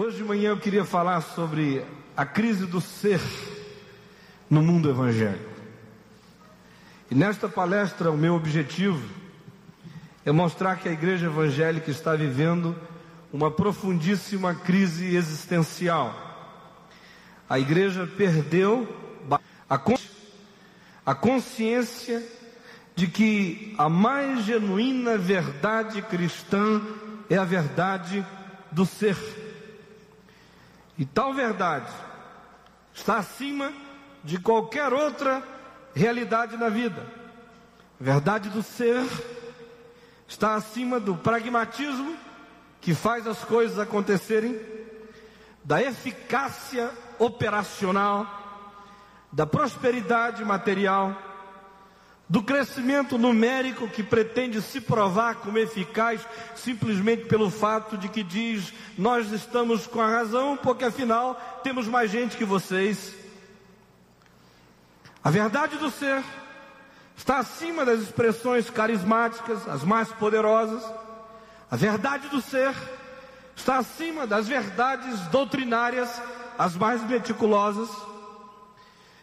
Hoje de manhã eu queria falar sobre a crise do ser no mundo evangélico. E nesta palestra, o meu objetivo é mostrar que a igreja evangélica está vivendo uma profundíssima crise existencial. A igreja perdeu a, a consciência de que a mais genuína verdade cristã é a verdade do ser. E tal verdade está acima de qualquer outra realidade na vida. A verdade do ser está acima do pragmatismo que faz as coisas acontecerem, da eficácia operacional, da prosperidade material do crescimento numérico que pretende se provar como eficaz simplesmente pelo fato de que diz nós estamos com a razão, porque afinal temos mais gente que vocês. A verdade do ser está acima das expressões carismáticas, as mais poderosas. A verdade do ser está acima das verdades doutrinárias, as mais meticulosas.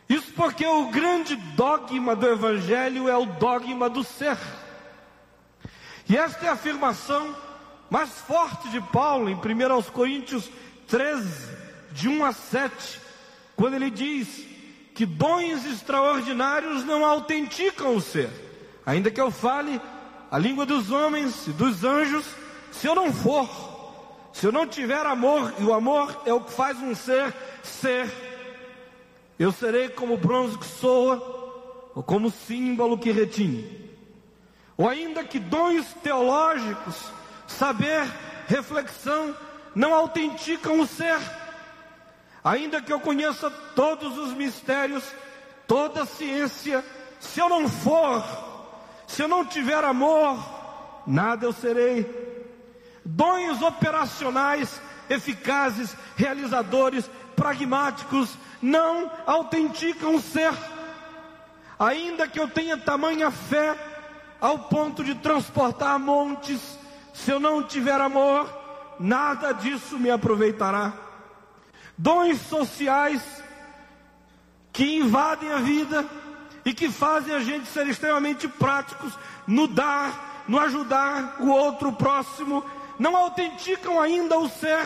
Isso porque o grande dogma do Evangelho é o dogma do ser. E esta é a afirmação mais forte de Paulo em 1 Coríntios 13, de 1 a 7, quando ele diz que dons extraordinários não autenticam o ser. Ainda que eu fale a língua dos homens e dos anjos, se eu não for, se eu não tiver amor, e o amor é o que faz um ser ser, eu serei como bronze que soa, ou como símbolo que retine. Ou ainda que dons teológicos, saber, reflexão, não autenticam o ser. Ainda que eu conheça todos os mistérios, toda a ciência, se eu não for, se eu não tiver amor, nada eu serei. Dons operacionais, eficazes, realizadores, pragmáticos, não autenticam o ser. Ainda que eu tenha tamanha fé ao ponto de transportar montes, se eu não tiver amor, nada disso me aproveitará. Dons sociais que invadem a vida e que fazem a gente ser extremamente práticos no dar, no ajudar o outro próximo, não autenticam ainda o ser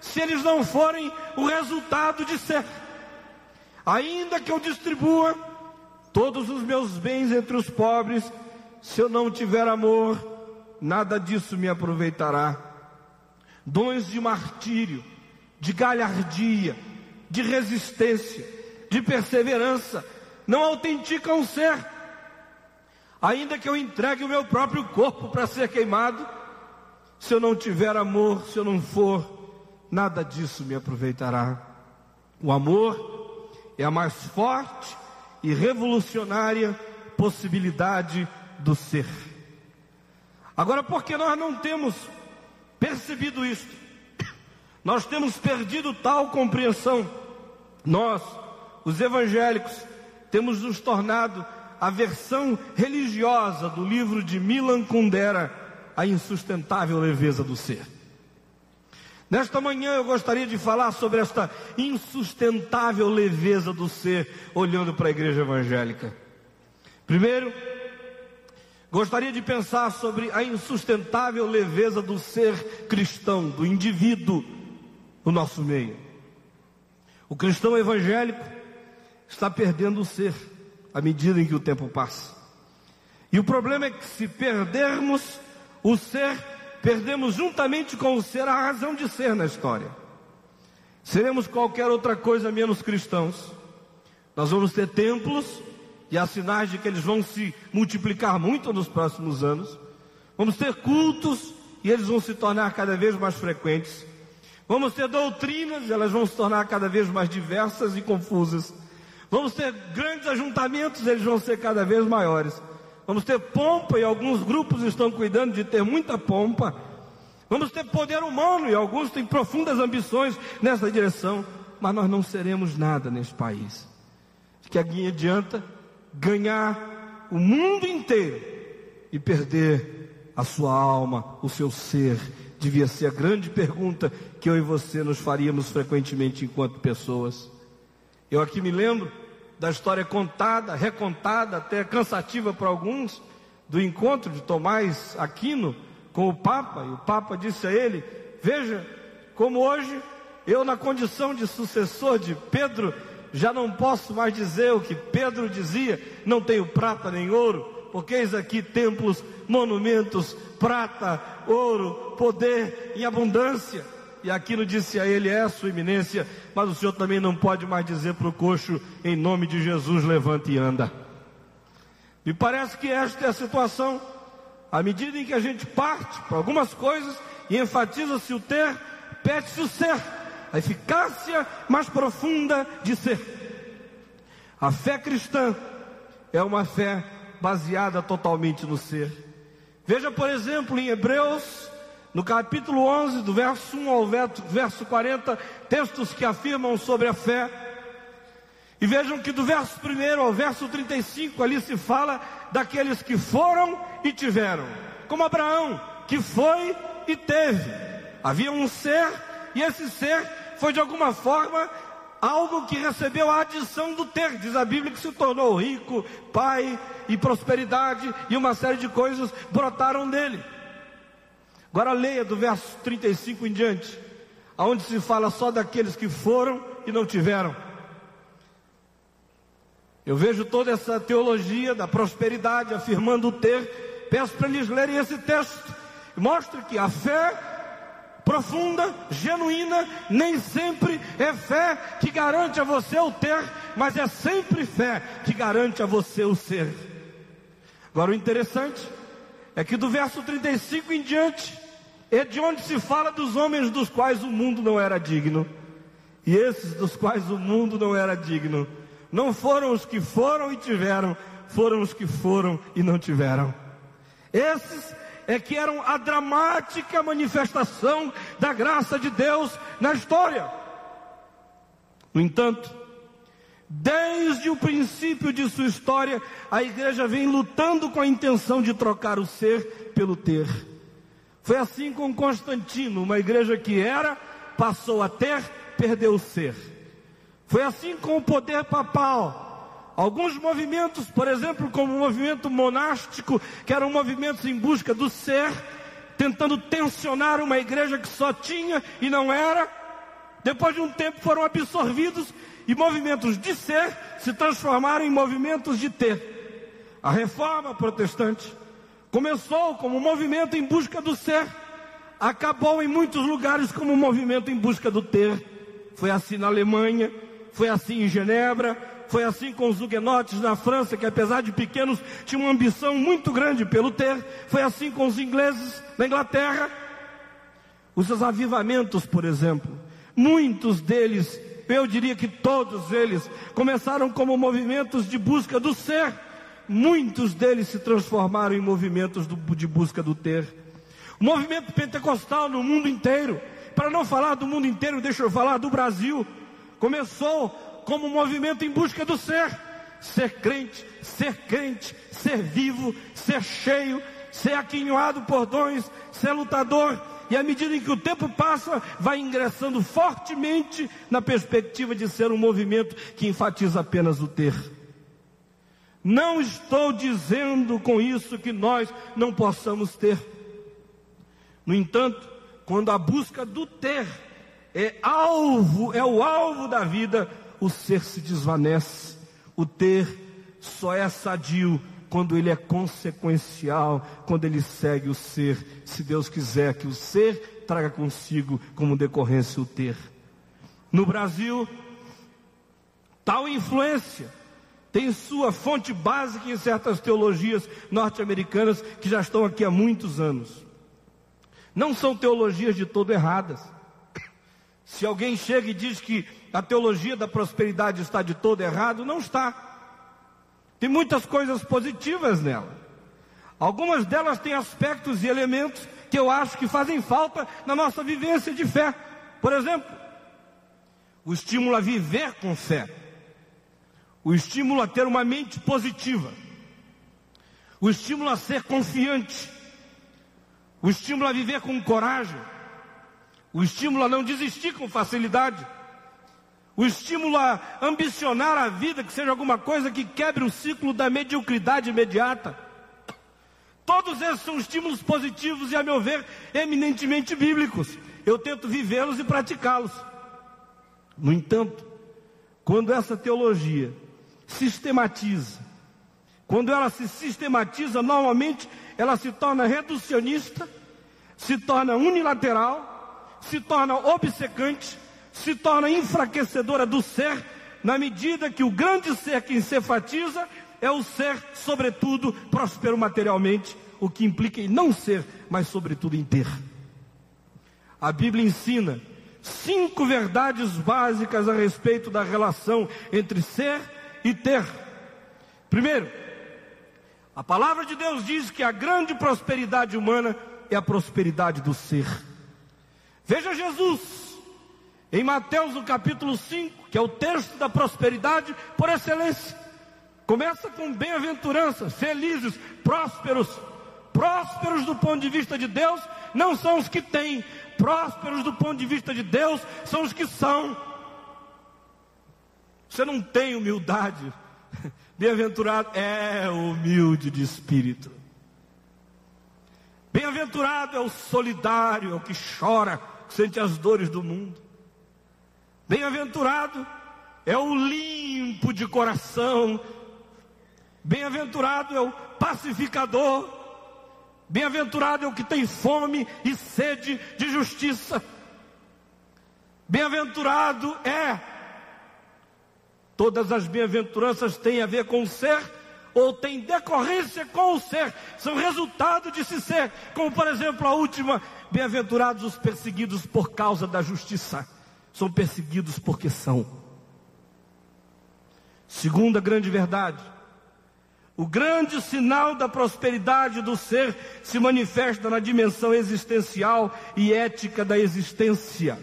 se eles não forem o resultado de ser. Ainda que eu distribua todos os meus bens entre os pobres, se eu não tiver amor, nada disso me aproveitará. Dons de martírio, de galhardia, de resistência, de perseverança, não autenticam o ser. Ainda que eu entregue o meu próprio corpo para ser queimado, se eu não tiver amor, se eu não for, nada disso me aproveitará. O amor é a mais forte e revolucionária possibilidade do ser. Agora, porque nós não temos percebido isso, nós temos perdido tal compreensão, nós, os evangélicos, temos nos tornado a versão religiosa do livro de Milan Kundera, A Insustentável Leveza do Ser. Nesta manhã eu gostaria de falar sobre esta insustentável leveza do ser, olhando para a igreja evangélica. Primeiro, gostaria de pensar sobre a insustentável leveza do ser cristão, do indivíduo no nosso meio. O cristão evangélico está perdendo o ser à medida em que o tempo passa. E o problema é que se perdermos o ser, perdemos juntamente com o ser a razão de ser na história. Seremos qualquer outra coisa menos cristãos. Nós vamos ter templos, e há sinais de que eles vão se multiplicar muito nos próximos anos. Vamos ter cultos, e eles vão se tornar cada vez mais frequentes. Vamos ter doutrinas, e elas vão se tornar cada vez mais diversas e confusas. Vamos ter grandes ajuntamentos, eles vão ser cada vez maiores. Vamos ter pompa e alguns grupos estão cuidando de ter muita pompa. Vamos ter poder humano e alguns têm profundas ambições nessa direção. Mas nós não seremos nada nesse país. Que alguém adianta ganhar o mundo inteiro e perder a sua alma, o seu ser devia ser a grande pergunta que eu e você nos faríamos frequentemente enquanto pessoas. Eu aqui me lembro da história contada, recontada, até cansativa para alguns, do encontro de Tomás Aquino com o Papa, e o Papa disse a ele: Veja, como hoje eu, na condição de sucessor de Pedro, já não posso mais dizer o que Pedro dizia: não tenho prata nem ouro, porque eis aqui templos, monumentos, prata, ouro, poder em abundância. E aquilo disse a ele: é a sua eminência, mas o senhor também não pode mais dizer para o coxo, em nome de Jesus, levante e anda. Me parece que esta é a situação. À medida em que a gente parte para algumas coisas e enfatiza-se o ter, pede-se o ser a eficácia mais profunda de ser. A fé cristã é uma fé baseada totalmente no ser. Veja, por exemplo, em Hebreus, no capítulo 11, do verso 1 ao verso 40, textos que afirmam sobre a fé. E vejam que do verso 1 ao verso 35, ali se fala daqueles que foram e tiveram, como Abraão, que foi e teve. Havia um ser, e esse ser foi de alguma forma algo que recebeu a adição do ter. Diz a Bíblia que se tornou rico, pai e prosperidade e uma série de coisas brotaram dele. Agora leia do verso 35 em diante, aonde se fala só daqueles que foram e não tiveram. Eu vejo toda essa teologia da prosperidade afirmando o ter. Peço para eles lerem esse texto. Mostra que a fé profunda, genuína, nem sempre é fé que garante a você o ter, mas é sempre fé que garante a você o ser. Agora o interessante é que do verso 35 em diante é de onde se fala dos homens dos quais o mundo não era digno. E esses dos quais o mundo não era digno, não foram os que foram e tiveram, foram os que foram e não tiveram. Esses é que eram a dramática manifestação da graça de Deus na história. No entanto, desde o princípio de sua história, a igreja vem lutando com a intenção de trocar o ser pelo ter. Foi assim com Constantino, uma igreja que era, passou a ter, perdeu o ser. Foi assim com o poder papal, Alguns movimentos, por exemplo, como o movimento monástico, que eram movimentos em busca do ser, tentando tensionar uma igreja que só tinha e não era, depois de um tempo foram absorvidos e movimentos de ser se transformaram em movimentos de ter. A reforma protestante começou como um movimento em busca do ser, acabou em muitos lugares como um movimento em busca do ter. Foi assim na Alemanha, foi assim em Genebra, foi assim com os huguenotes na França, que apesar de pequenos, tinham uma ambição muito grande pelo ter. Foi assim com os ingleses na Inglaterra. Os avivamentos, por exemplo, muitos deles, eu diria que todos eles, começaram como movimentos de busca do ser. Muitos deles se transformaram em movimentos de busca do ter. O movimento pentecostal no mundo inteiro, para não falar do mundo inteiro, deixa eu falar do Brasil, começou como um movimento em busca do ser. Ser crente, ser crente, ser vivo, ser cheio, ser aquinhoado por dons, ser lutador. E à medida em que o tempo passa, vai ingressando fortemente na perspectiva de ser um movimento que enfatiza apenas o ter. Não estou dizendo com isso que nós não possamos ter. No entanto, quando a busca do ter é alvo, é o alvo da vida, o ser se desvanece. O ter só é sadio quando ele é consequencial, quando ele segue o ser. Se Deus quiser que o ser traga consigo como decorrência o ter. No Brasil, tal influência tem sua fonte básica em certas teologias norte-americanas que já estão aqui há muitos anos. Não são teologias de todo erradas. Se alguém chega e diz que a teologia da prosperidade está de todo errado, não está. Tem muitas coisas positivas nela. Algumas delas têm aspectos e elementos que eu acho que fazem falta na nossa vivência de fé. Por exemplo, o estímulo a viver com fé, o estímulo a ter uma mente positiva, o estímulo a ser confiante, o estímulo a viver com coragem o estímulo a não desistir com facilidade, o estímulo a ambicionar a vida, que seja alguma coisa que quebre o ciclo da mediocridade imediata. Todos esses são estímulos positivos e, a meu ver, eminentemente bíblicos. Eu tento vivê-los e praticá-los. No entanto, quando essa teologia sistematiza, quando ela se sistematiza, normalmente ela se torna reducionista, se torna unilateral, se torna obcecante, se torna enfraquecedora do ser, na medida que o grande ser que enfatiza é o ser, sobretudo, próspero materialmente, o que implica em não ser, mas sobretudo em ter. A Bíblia ensina cinco verdades básicas a respeito da relação entre ser e ter. Primeiro, a palavra de Deus diz que a grande prosperidade humana é a prosperidade do ser. Veja Jesus, em Mateus no capítulo 5, que é o texto da prosperidade por excelência. Começa com bem-aventuranças, felizes, prósperos. Prósperos do ponto de vista de Deus não são os que têm, prósperos do ponto de vista de Deus são os que são. Você não tem humildade. Bem-aventurado é humilde de espírito. Bem-aventurado é o solidário, é o que chora, que sente as dores do mundo. Bem-aventurado é o limpo de coração. Bem-aventurado é o pacificador. Bem-aventurado é o que tem fome e sede de justiça. Bem-aventurado é. Todas as bem-aventuranças têm a ver com o ser ou têm decorrência com o ser, são resultado de se ser, como por exemplo a última: bem-aventurados os perseguidos por causa da justiça, são perseguidos porque são. Segunda grande verdade, o grande sinal da prosperidade do ser se manifesta na dimensão existencial e ética da existência.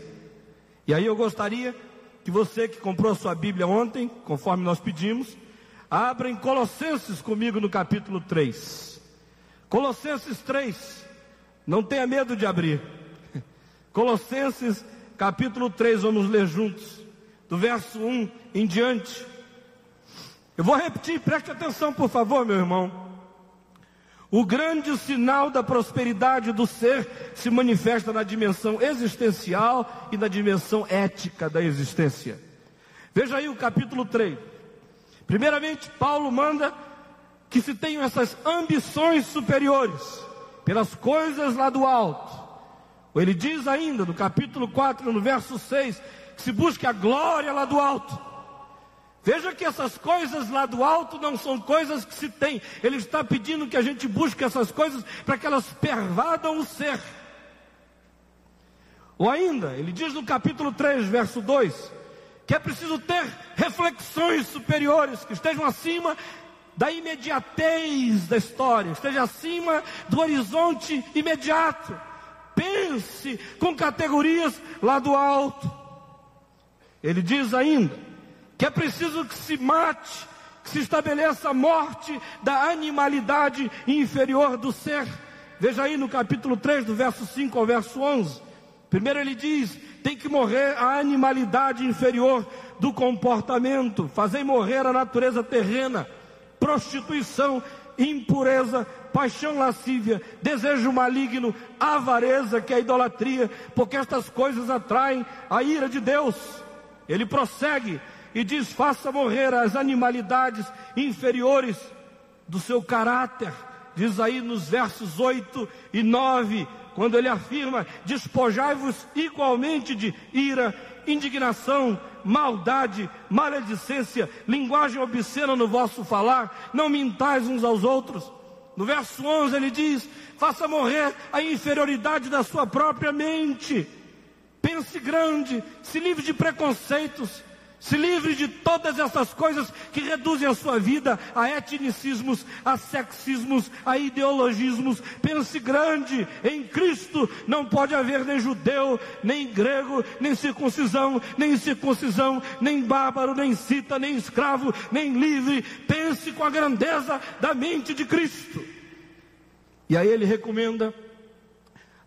E aí eu gostaria que você que comprou sua Bíblia ontem, conforme nós pedimos, abra em Colossenses comigo no capítulo 3. Colossenses 3. Não tenha medo de abrir. Colossenses capítulo 3, vamos ler juntos, do verso 1 em diante. Eu vou repetir, preste atenção, por favor, meu irmão. O grande sinal da prosperidade do ser se manifesta na dimensão existencial e na dimensão ética da existência. Veja aí o capítulo 3. Primeiramente, Paulo manda que se tenham essas ambições superiores pelas coisas lá do alto. Ele diz ainda no capítulo 4, no verso 6, que se busque a glória lá do alto. Veja que essas coisas lá do alto não são coisas que se tem. Ele está pedindo que a gente busque essas coisas para que elas pervadam o ser. Ou ainda, ele diz no capítulo 3, verso 2, que é preciso ter reflexões superiores que estejam acima da imediatez da história, esteja acima do horizonte imediato. Pense com categorias lá do alto. Ele diz ainda que é preciso que se mate, que se estabeleça a morte da animalidade inferior do ser. Veja aí no capítulo 3, do verso 5 ao verso 11. Primeiro ele diz: tem que morrer a animalidade inferior do comportamento, fazer morrer a natureza terrena, prostituição, impureza, paixão lascívia, desejo maligno, avareza, que é a idolatria, porque estas coisas atraem a ira de Deus. Ele prossegue, e diz: faça morrer as animalidades inferiores do seu caráter. Diz aí nos versos 8 e 9, quando ele afirma: despojai-vos igualmente de ira, indignação, maldade, maledicência, linguagem obscena no vosso falar, não mintais uns aos outros. No verso 11 ele diz: faça morrer a inferioridade da sua própria mente. Pense grande, se livre de preconceitos, se livre de todas essas coisas que reduzem a sua vida a etnicismos, a sexismos, a ideologismos. Pense grande, em Cristo não pode haver nem judeu, nem grego, nem circuncisão, nem circuncisão, nem bárbaro, nem cita, nem escravo, nem livre. Pense com a grandeza da mente de Cristo. E aí ele recomenda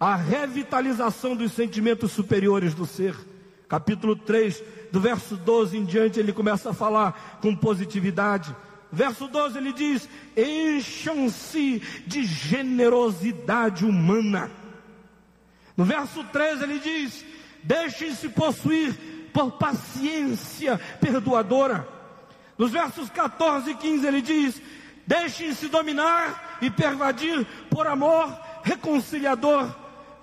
a revitalização dos sentimentos superiores do ser. Capítulo 3, do verso 12 em diante, ele começa a falar com positividade. Verso 12 ele diz: Encham-se de generosidade humana. No verso 13 ele diz: Deixem-se possuir por paciência perdoadora. Nos versos 14 e 15 ele diz: Deixem-se dominar e pervadir por amor reconciliador.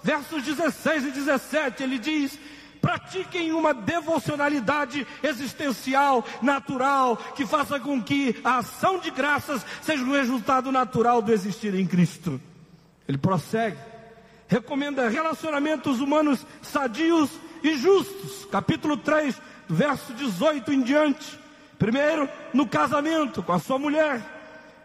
Versos 16 e 17 ele diz: pratiquem uma devocionalidade existencial, natural, que faça com que a ação de graças seja um resultado natural do existir em Cristo. Ele prossegue, recomenda relacionamentos humanos sadios e justos, capítulo 3, verso 18 em diante. Primeiro, no casamento com a sua mulher,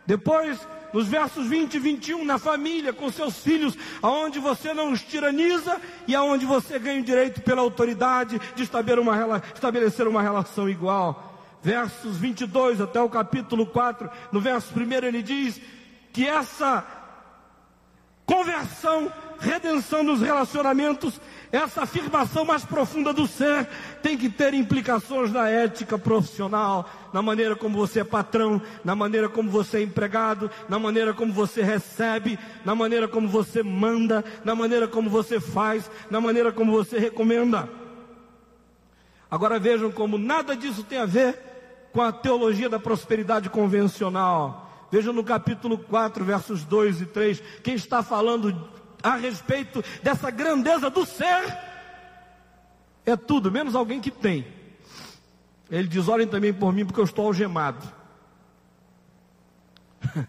depois nos versos 20 e 21, na família, com seus filhos, aonde você não os tiraniza e aonde você ganha o direito pela autoridade de estabelecer uma, relação igual. Versos 22 até o capítulo 4, no verso 1 ele diz que essa conversão, redenção nos relacionamentos essa afirmação mais profunda do ser tem que ter implicações na ética profissional, na maneira como você é patrão, na maneira como você é empregado, na maneira como você recebe, na maneira como você manda, na maneira como você faz, na maneira como você recomenda. Agora vejam como nada disso tem a ver com a teologia da prosperidade convencional. Vejam no capítulo 4, versos 2 e 3, quem está falando a respeito dessa grandeza do ser, é tudo, menos alguém que tem. Ele diz: olhem também por mim, porque eu estou algemado.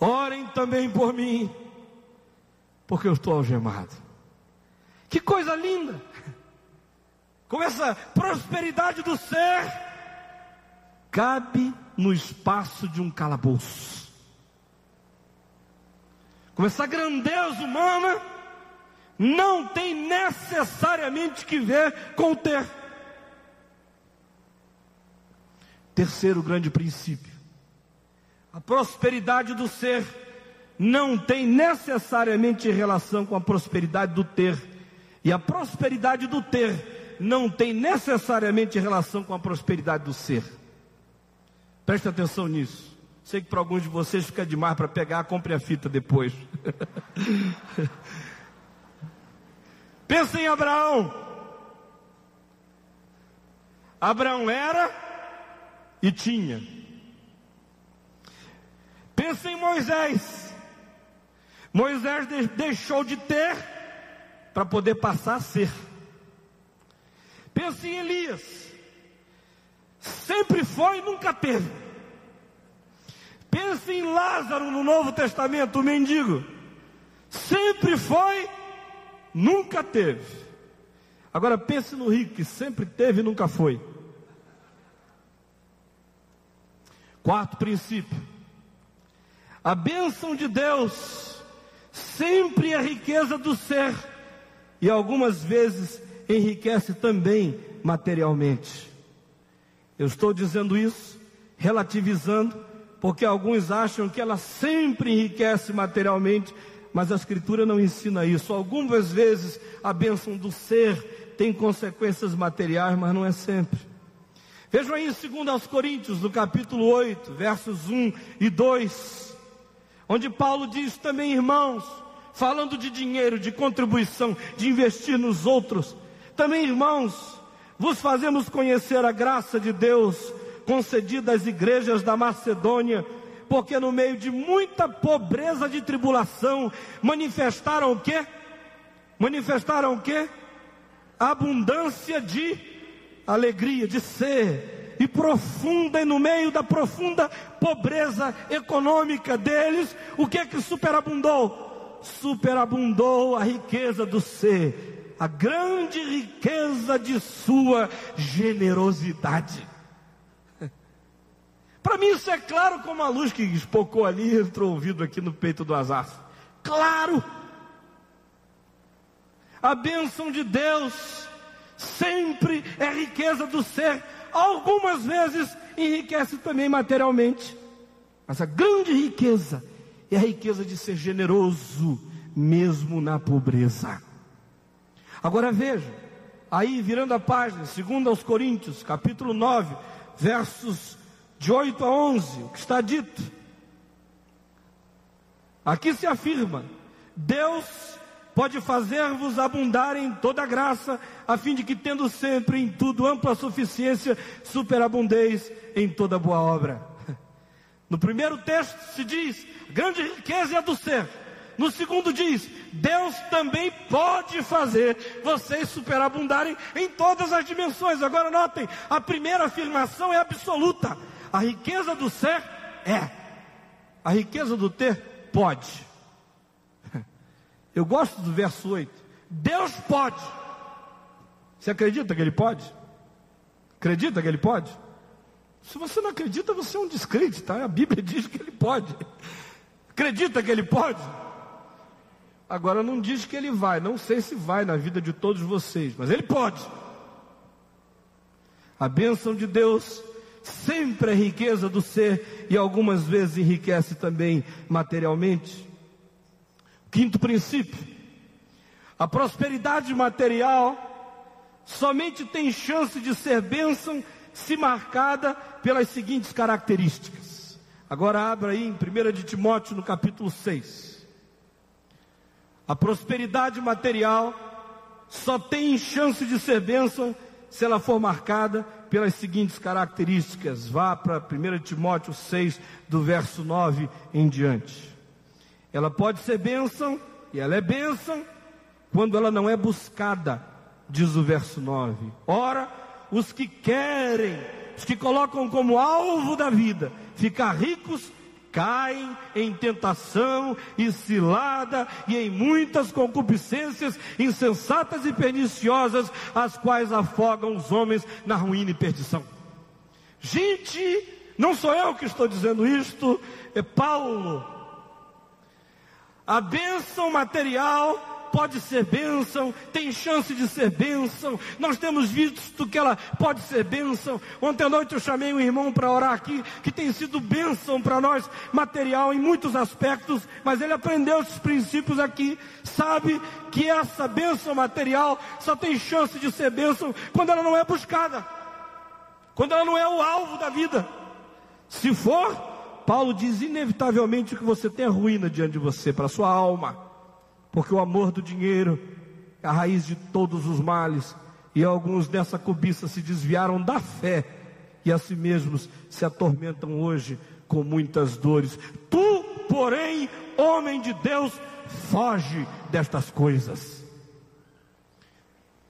Orem também por mim, porque eu estou algemado. Que coisa linda! Com essa prosperidade do ser, cabe no espaço de um calabouço com essa grandeza humana, não tem necessariamente que ver com o ter. Terceiro grande princípio: a prosperidade do ser não tem necessariamente relação com a prosperidade do ter, e a prosperidade do ter não tem necessariamente relação com a prosperidade do ser. Preste atenção nisso. Sei que para alguns de vocês fica demais para pegar, compre a fita depois. Pensa em Abraão. Abraão era e tinha. Pensa em Moisés. Moisés deixou de ter para poder passar a ser. Pensa em Elias. Sempre foi e nunca teve. Pense em Lázaro no Novo Testamento, o mendigo. Sempre foi, nunca teve. Agora pense no rico, que sempre teve e nunca foi. Quarto princípio. A bênção de Deus sempre é riqueza do ser e algumas vezes enriquece também materialmente. Eu estou dizendo isso, relativizando, porque alguns acham que ela sempre enriquece materialmente, mas a Escritura não ensina isso. Algumas vezes a bênção do ser tem consequências materiais, mas não é sempre. Vejam aí em 2 Coríntios, no capítulo 8, versos 1 e 2, onde Paulo diz também, irmãos, falando de dinheiro, de contribuição, de investir nos outros, também, irmãos, vos fazemos conhecer a graça de Deus concedida às igrejas da Macedônia, porque no meio de muita pobreza de tribulação, manifestaram o quê? Manifestaram o quê? Abundância de alegria, de ser, e profunda, e no meio da profunda pobreza econômica deles, o que é que superabundou? Superabundou a riqueza do ser, a grande riqueza de sua generosidade. Para mim isso é claro como a luz que espocou ali e entrou o vidro aqui no peito do Azaf. Claro! A bênção de Deus sempre é riqueza do ser. Algumas vezes enriquece também materialmente. Mas a grande riqueza é a riqueza de ser generoso, mesmo na pobreza. Agora veja, aí virando a página, segundo aos Coríntios, capítulo 9, versos de 8 a 11, o que está dito. Aqui se afirma: Deus pode fazer-vos abundar em toda graça, a fim de que, tendo sempre em tudo ampla suficiência, superabundeis em toda boa obra. No primeiro texto se diz: grande riqueza é do ser. No segundo diz: Deus também pode fazer vocês superabundarem em todas as dimensões. Agora notem, a primeira afirmação é absoluta. A riqueza do ser é. A riqueza do ter pode. Eu gosto do verso 8. Deus pode. Você acredita que ele pode? Acredita que ele pode? Se você não acredita, você é um descrente, tá? A Bíblia diz que ele pode. Acredita que ele pode? Agora não diz que ele vai, não sei se vai na vida de todos vocês, mas ele pode. A bênção de Deus sempre é riqueza do ser e algumas vezes enriquece também materialmente. Quinto princípio: a prosperidade material somente tem chance de ser bênção se marcada pelas seguintes características. Agora abra aí em 1 de Timóteo no capítulo 6. A prosperidade material só tem chance de ser bênção se ela for marcada pelas seguintes características. Vá para 1 Timóteo 6, do verso 9 em diante. Ela pode ser bênção, e ela é bênção, quando ela não é buscada, diz o verso 9. Ora, os que querem, os que colocam como alvo da vida ficar ricos, caem em tentação e cilada e em muitas concupiscências insensatas e perniciosas, as quais afogam os homens na ruína e perdição. Gente, não sou eu que estou dizendo isto, é Paulo. A bênção material pode ser bênção, tem chance de ser bênção. Nós temos visto que ela pode ser bênção. Ontem à noite eu chamei um irmão para orar aqui, que tem sido bênção para nós, material em muitos aspectos, mas ele aprendeu esses princípios aqui. Sabe que essa bênção material só tem chance de ser bênção quando ela não é buscada, quando ela não é o alvo da vida. Se for, Paulo diz inevitavelmente que você tem a ruína diante de você, para a sua alma porque o amor do dinheiro é a raiz de todos os males, e alguns dessa cobiça se desviaram da fé e a si mesmos se atormentam hoje com muitas dores. Tu, porém, homem de Deus, foge destas coisas.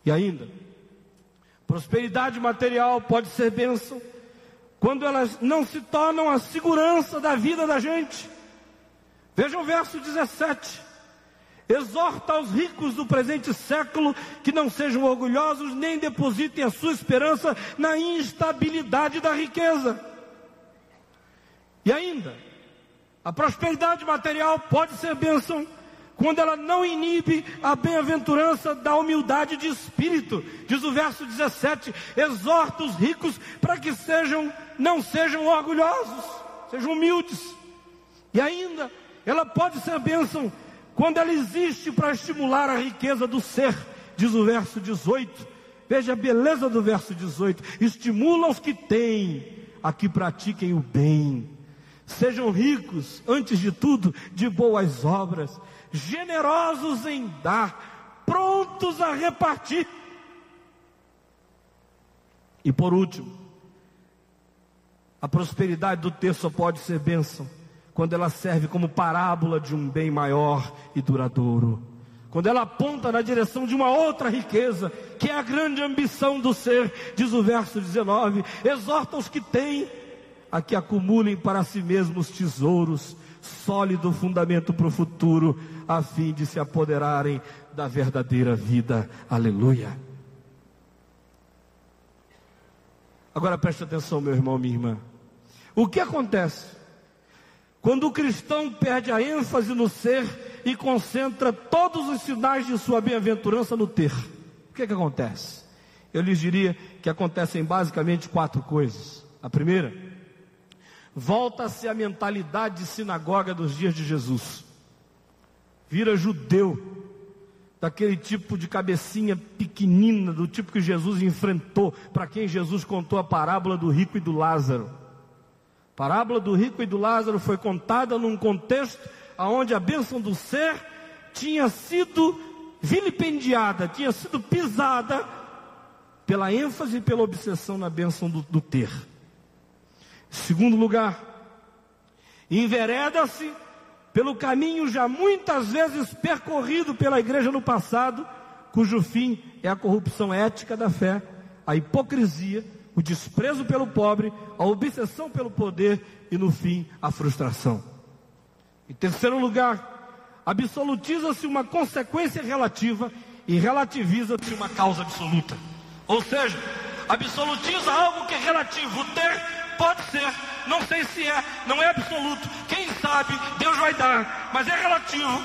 E ainda, prosperidade material pode ser bênção quando elas não se tornam a segurança da vida da gente. Veja o verso 17. Exorta os ricos do presente século que não sejam orgulhosos nem depositem a sua esperança na instabilidade da riqueza. E ainda, a prosperidade material pode ser bênção quando ela não inibe a bem-aventurança da humildade de espírito. Diz o verso 17: exorta os ricos para que sejam, não sejam orgulhosos, sejam humildes. E ainda, ela pode ser bênção quando ela existe para estimular a riqueza do ser, diz o verso 18. Veja a beleza do verso 18: estimula os que têm a que pratiquem o bem. Sejam ricos, antes de tudo, de boas obras, generosos em dar, prontos a repartir. E por último, a prosperidade do ter só pode ser bênção quando ela serve como parábola de um bem maior e duradouro. Quando ela aponta na direção de uma outra riqueza, que é a grande ambição do ser, diz o verso 19: exorta os que têm a que acumulem para si mesmos tesouros, sólido fundamento para o futuro, a fim de se apoderarem da verdadeira vida. Aleluia. Agora preste atenção, meu irmão, minha irmã. O que acontece quando o cristão perde a ênfase no ser e concentra todos os sinais de sua bem-aventurança no ter, o que, é que acontece? Eu lhes diria que acontecem basicamente quatro coisas. A primeira, volta-se a mentalidade de sinagoga dos dias de Jesus. vira judeu, daquele tipo de cabecinha pequenina, do tipo que Jesus enfrentou, para quem Jesus contou a parábola do rico e do Lázaro. Parábola do rico e do Lázaro foi contada num contexto onde a bênção do ser tinha sido vilipendiada, tinha sido pisada pela ênfase e pela obsessão na bênção do, do ter. Segundo lugar, envereda-se pelo caminho já muitas vezes percorrido pela igreja no passado, cujo fim é a corrupção ética da fé, a hipocrisia, o desprezo pelo pobre, a obsessão pelo poder e, no fim, a frustração. Em terceiro lugar, absolutiza-se uma consequência relativa e relativiza-se uma causa absoluta. Ou seja, absolutiza algo que é relativo. Ter pode ser, não sei se é, não é absoluto. Quem sabe, Deus vai dar, mas é relativo.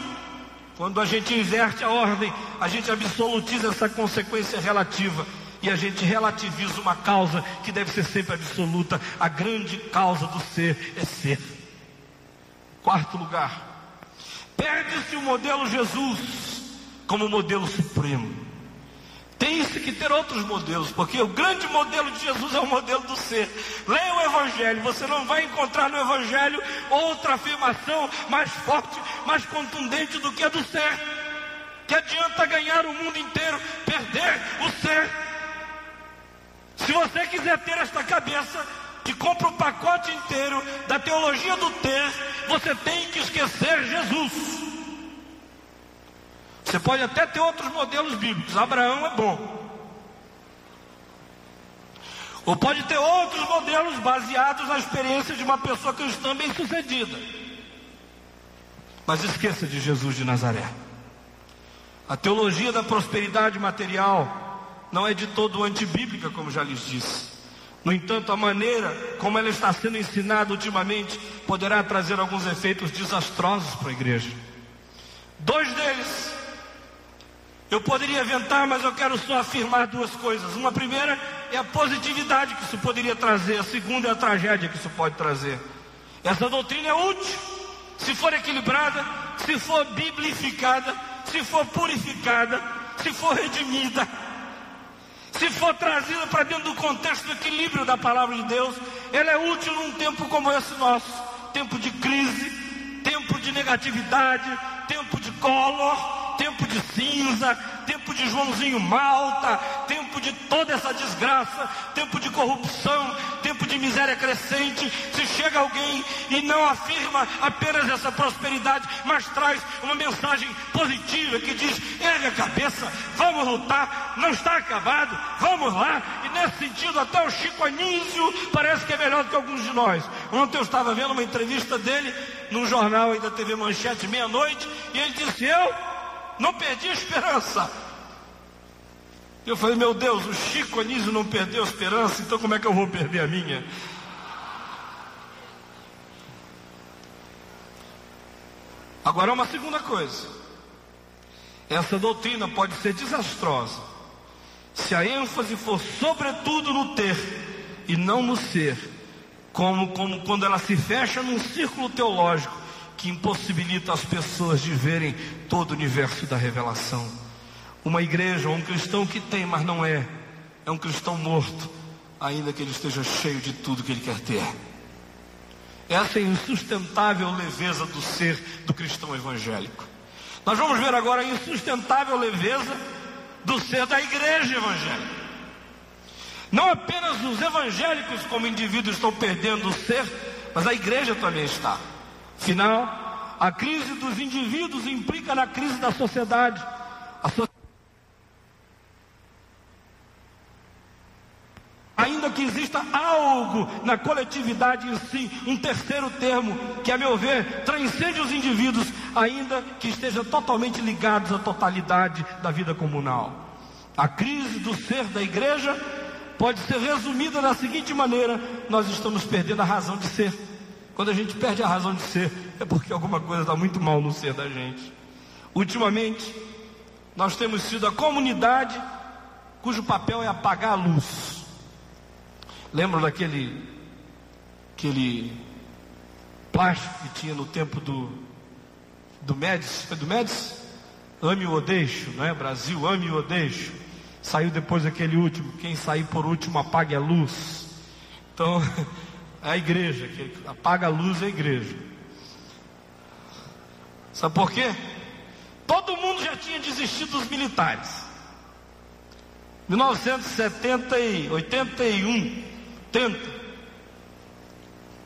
Quando a gente inverte a ordem, a gente absolutiza essa consequência relativa e a gente relativiza uma causa que deve ser sempre absoluta. A grande causa do ser é ser. Quarto lugar, perde-se o modelo Jesus como modelo supremo. Tem-se que ter outros modelos, porque o grande modelo de Jesus é o modelo do ser. Leia o Evangelho, você não vai encontrar no Evangelho outra afirmação mais forte, mais contundente do que a do ser. Que adianta ganhar o mundo inteiro, perder o ser. Se você quiser ter esta cabeça, que compra o pacote inteiro da teologia do ter, você tem que esquecer Jesus. Você pode até ter outros modelos bíblicos. Abraão é bom. Ou pode ter outros modelos baseados na experiência de uma pessoa cristã bem sucedida. Mas esqueça de Jesus de Nazaré. A teologia da prosperidade material não é de todo antibíblica, como já lhes disse. No entanto, a maneira como ela está sendo ensinada ultimamente poderá trazer alguns efeitos desastrosos para a igreja. Dois deles eu poderia inventar, mas eu quero só afirmar duas coisas. Uma primeira é a positividade que isso poderia trazer, a segunda é a tragédia que isso pode trazer. Essa doutrina é útil se for equilibrada, se for biblificada, se for purificada, se for redimida, se for trazida para dentro do contexto do equilíbrio da palavra de Deus, ela é útil num tempo como esse nosso. Tempo de crise, tempo de negatividade, tempo de color tempo de cinza, tempo de Joãozinho Malta, tempo de toda essa desgraça, tempo de corrupção, tempo de miséria crescente. Se chega alguém e não afirma apenas essa prosperidade, mas traz uma mensagem positiva que diz: ergue a cabeça, vamos lutar, não está acabado, vamos lá. E nesse sentido, até o Chico Anísio parece que é melhor do que alguns de nós. Ontem eu estava vendo uma entrevista dele num jornal aí da TV Manchete, meia-noite, e ele disse: Eu não perdi a esperança. Eu falei, meu Deus, o Chico Anísio não perdeu a esperança, então como é que eu vou perder a minha? Agora, uma segunda coisa: essa doutrina pode ser desastrosa se a ênfase for sobretudo no ter e não no ser, como, como quando ela se fecha num círculo teológico que impossibilita as pessoas de verem todo o universo da revelação. Uma igreja ou um cristão que tem, mas não é, é um cristão morto, ainda que ele esteja cheio de tudo que ele quer ter. Essa é a insustentável leveza do ser do cristão evangélico. Nós vamos ver agora a insustentável leveza do ser da igreja evangélica. Não apenas os evangélicos, como indivíduos, estão perdendo o ser, mas a igreja também está. Afinal, a crise dos indivíduos implica na crise da sociedade. So... Ainda que exista algo na coletividade em si, um terceiro termo, que a meu ver transcende os indivíduos, ainda que esteja totalmente ligados à totalidade da vida comunal. A crise do ser da igreja pode ser resumida da seguinte maneira: nós estamos perdendo a razão de ser. Quando a gente perde a razão de ser, é porque alguma coisa está muito mal no ser da gente. Ultimamente, nós temos sido a comunidade cujo papel é apagar a luz. Lembram daquele aquele plástico que tinha no tempo do, do Médici, foi do Médici? Ame o Odeixo, não é? Brasil, ame o Odeixo. Saiu depois aquele último, quem sair por último apague a luz. Então, é a igreja, que apaga a luz é a igreja. Sabe por quê? Todo mundo já tinha desistido dos militares. 1970 e 81, 80.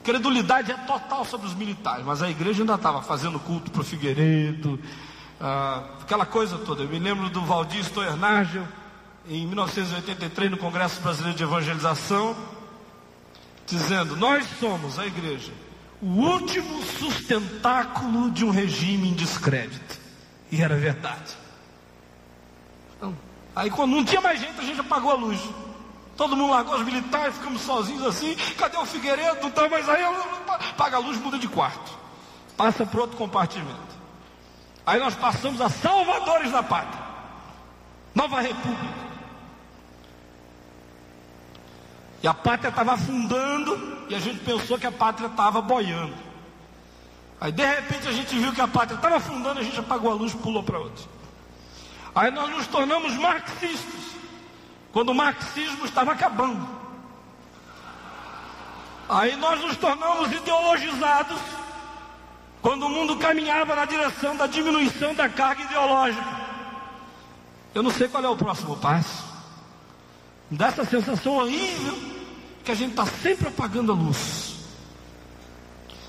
Credulidade é total sobre os militares, mas a igreja ainda estava fazendo culto para o Figueiredo, ah, aquela coisa toda. Eu me lembro do Valdir Stoernagel, em 1983, no Congresso Brasileiro de Evangelização, dizendo: Nós somos a igreja, o último sustentáculo de um regime em descrédito. E era verdade. Então, aí, quando não tinha mais gente, a gente apagou a luz. Todo mundo largou os militares, ficamos sozinhos assim. Cadê o Figueiredo? Não está mais aí. Apaga a luz, muda de quarto. Passa para outro compartimento. Aí nós passamos a salvadores da pátria. Nova República. E a pátria estava afundando e a gente pensou que a pátria estava boiando. Aí de repente a gente viu que a pátria estava afundando, a gente apagou a luz e pulou para outra. Aí nós nos tornamos marxistas, quando o marxismo estava acabando. Aí nós nos tornamos ideologizados, quando o mundo caminhava na direção da diminuição da carga ideológica. Eu não sei qual é o próximo passo. Dá essa sensação horrível que a gente está sempre apagando a luz.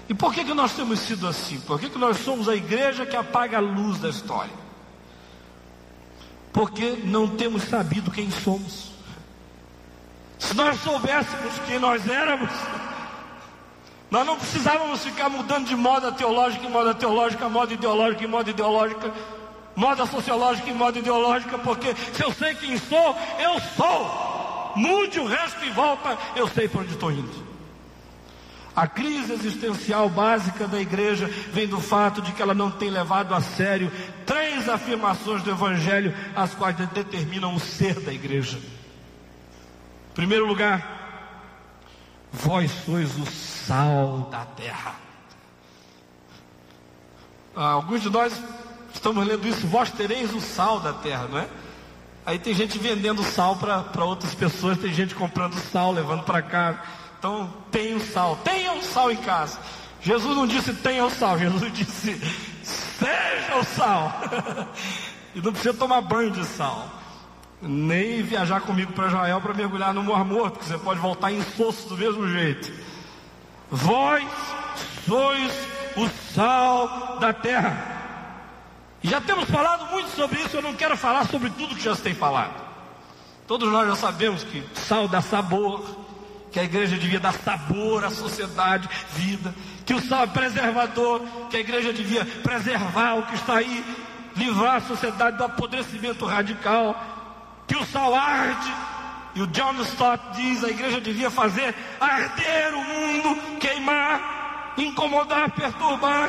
E por que, que nós temos sido assim? Por que, que nós somos a igreja que apaga a luz da história? Porque não temos sabido quem somos. Se nós soubéssemos quem nós éramos, nós não precisávamos ficar mudando de moda teológica em moda teológica, moda ideológica em moda ideológica, moda sociológica em moda ideológica, porque se eu sei quem sou, eu sou. Mude o resto e volta, eu sei para onde estou indo. A crise existencial básica da igreja vem do fato de que ela não tem levado a sério três afirmações do Evangelho, as quais determinam o ser da igreja. Em primeiro lugar, vós sois o sal da terra. Ah, alguns de nós estamos lendo isso, vós tereis o sal da terra, não é? Aí tem gente vendendo sal para outras pessoas, tem gente comprando sal, levando para cá. Então, tenha o sal, tenha o sal em casa. Jesus não disse tenha o sal, Jesus disse seja o sal. e não precisa tomar banho de sal. Nem viajar comigo para Israel para mergulhar no Mar Morto, que você pode voltar em insosso do mesmo jeito. Vós sois o sal da terra. E já temos falado muito sobre isso, eu não quero falar sobre tudo que já se tem falado. Todos nós já sabemos que sal dá sabor, que a igreja devia dar sabor à sociedade, vida, que o sal é preservador, que a igreja devia preservar o que está aí, livrar a sociedade do apodrecimento radical, que o sal arde, e o John Stott diz, a igreja devia fazer arder o mundo, queimar, incomodar, perturbar.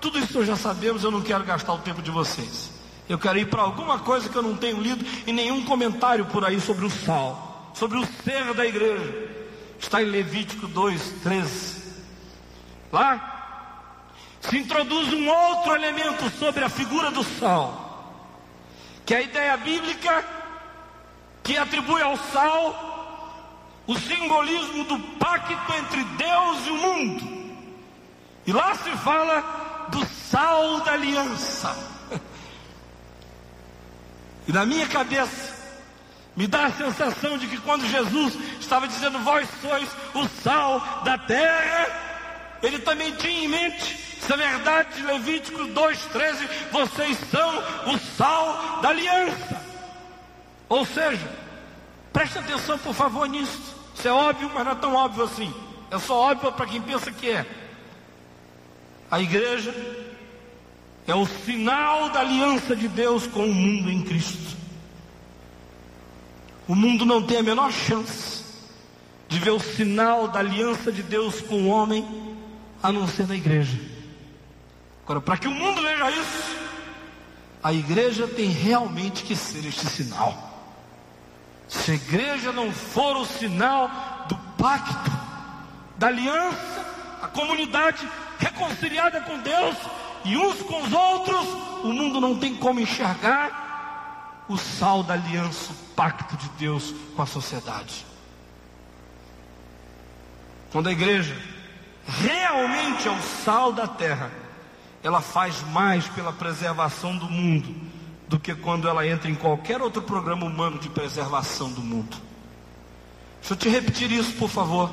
Tudo isso nós já sabemos, eu não quero gastar o tempo de vocês. Eu quero ir para alguma coisa que eu não tenho lido e nenhum comentário por aí sobre o sal, sobre o ser da igreja. Está em Levítico 2, 13. Lá se introduz um outro elemento sobre a figura do sal, que é a ideia bíblica que atribui ao sal o simbolismo do pacto entre Deus e o mundo. E lá se fala do sal da aliança. E na minha cabeça, me dá a sensação de que quando Jesus estava dizendo, vós sois o sal da terra, ele também tinha em mente essa verdade de Levítico 2,13: vocês são o sal da aliança. Ou seja, preste atenção por favor nisso. Isso é óbvio, mas não é tão óbvio assim. É só óbvio para quem pensa que é. A igreja é o sinal da aliança de Deus com o mundo em Cristo. O mundo não tem a menor chance de ver o sinal da aliança de Deus com o homem, a não ser na igreja. Agora, para que o mundo veja isso, a igreja tem realmente que ser este sinal. Se a igreja não for o sinal do pacto, da aliança, a comunidade reconciliada com Deus, e uns com os outros, o mundo não tem como enxergar o sal da aliança, o pacto de Deus com a sociedade. Quando a igreja realmente é o sal da terra, ela faz mais pela preservação do mundo do que quando ela entra em qualquer outro programa humano de preservação do mundo. Deixa eu te repetir isso, por favor.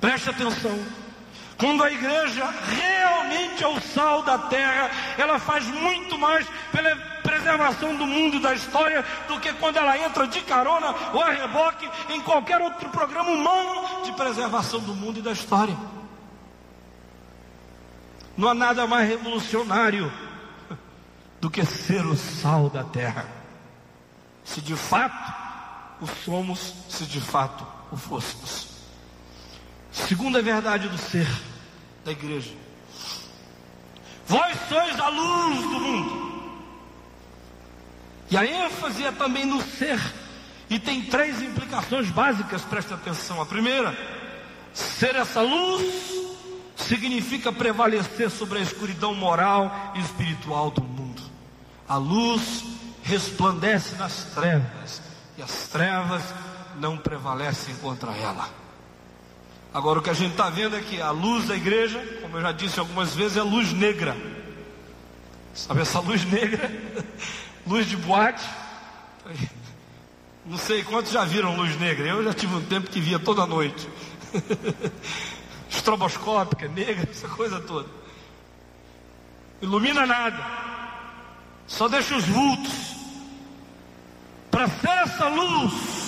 Preste atenção. Quando a igreja realmente é o sal da terra, ela faz muito mais pela preservação do mundo e da história do que quando ela entra de carona ou a reboque em qualquer outro programa humano de preservação do mundo e da história. Não há nada mais revolucionário do que ser o sal da terra. Se de fato o somos, se de fato o fôssemos. Segunda verdade do ser da igreja. Vós sois a luz do mundo. E a ênfase é também no ser. E tem três implicações básicas, preste atenção. A primeira, ser essa luz significa prevalecer sobre a escuridão moral e espiritual do mundo. A luz resplandece nas trevas e as trevas não prevalecem contra ela. Agora o que a gente está vendo é que a luz da igreja, como eu já disse algumas vezes, é luz negra. Sabe essa luz negra? luz de boate. Não sei quantos já viram luz negra. Eu já tive um tempo que via toda noite. Estroboscópica, negra, essa coisa toda. Ilumina nada. Só deixa os vultos. Para ser essa luz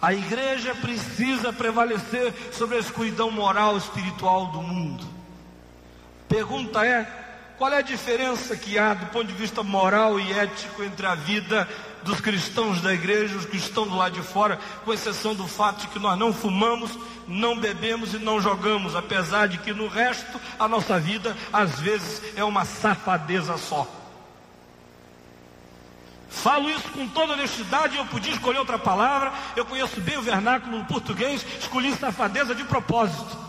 a igreja precisa prevalecer sobre a escuridão moral e espiritual do mundo. Pergunta é: qual é a diferença que há do ponto de vista moral e ético entre a vida dos cristãos da igreja e os que estão do lado de fora, com exceção do fato de que nós não fumamos, não bebemos e não jogamos, apesar de que no resto a nossa vida às vezes é uma safadeza só. Falo isso com toda honestidade, eu podia escolher outra palavra, eu conheço bem o vernáculo português, escolhi safadeza de propósito.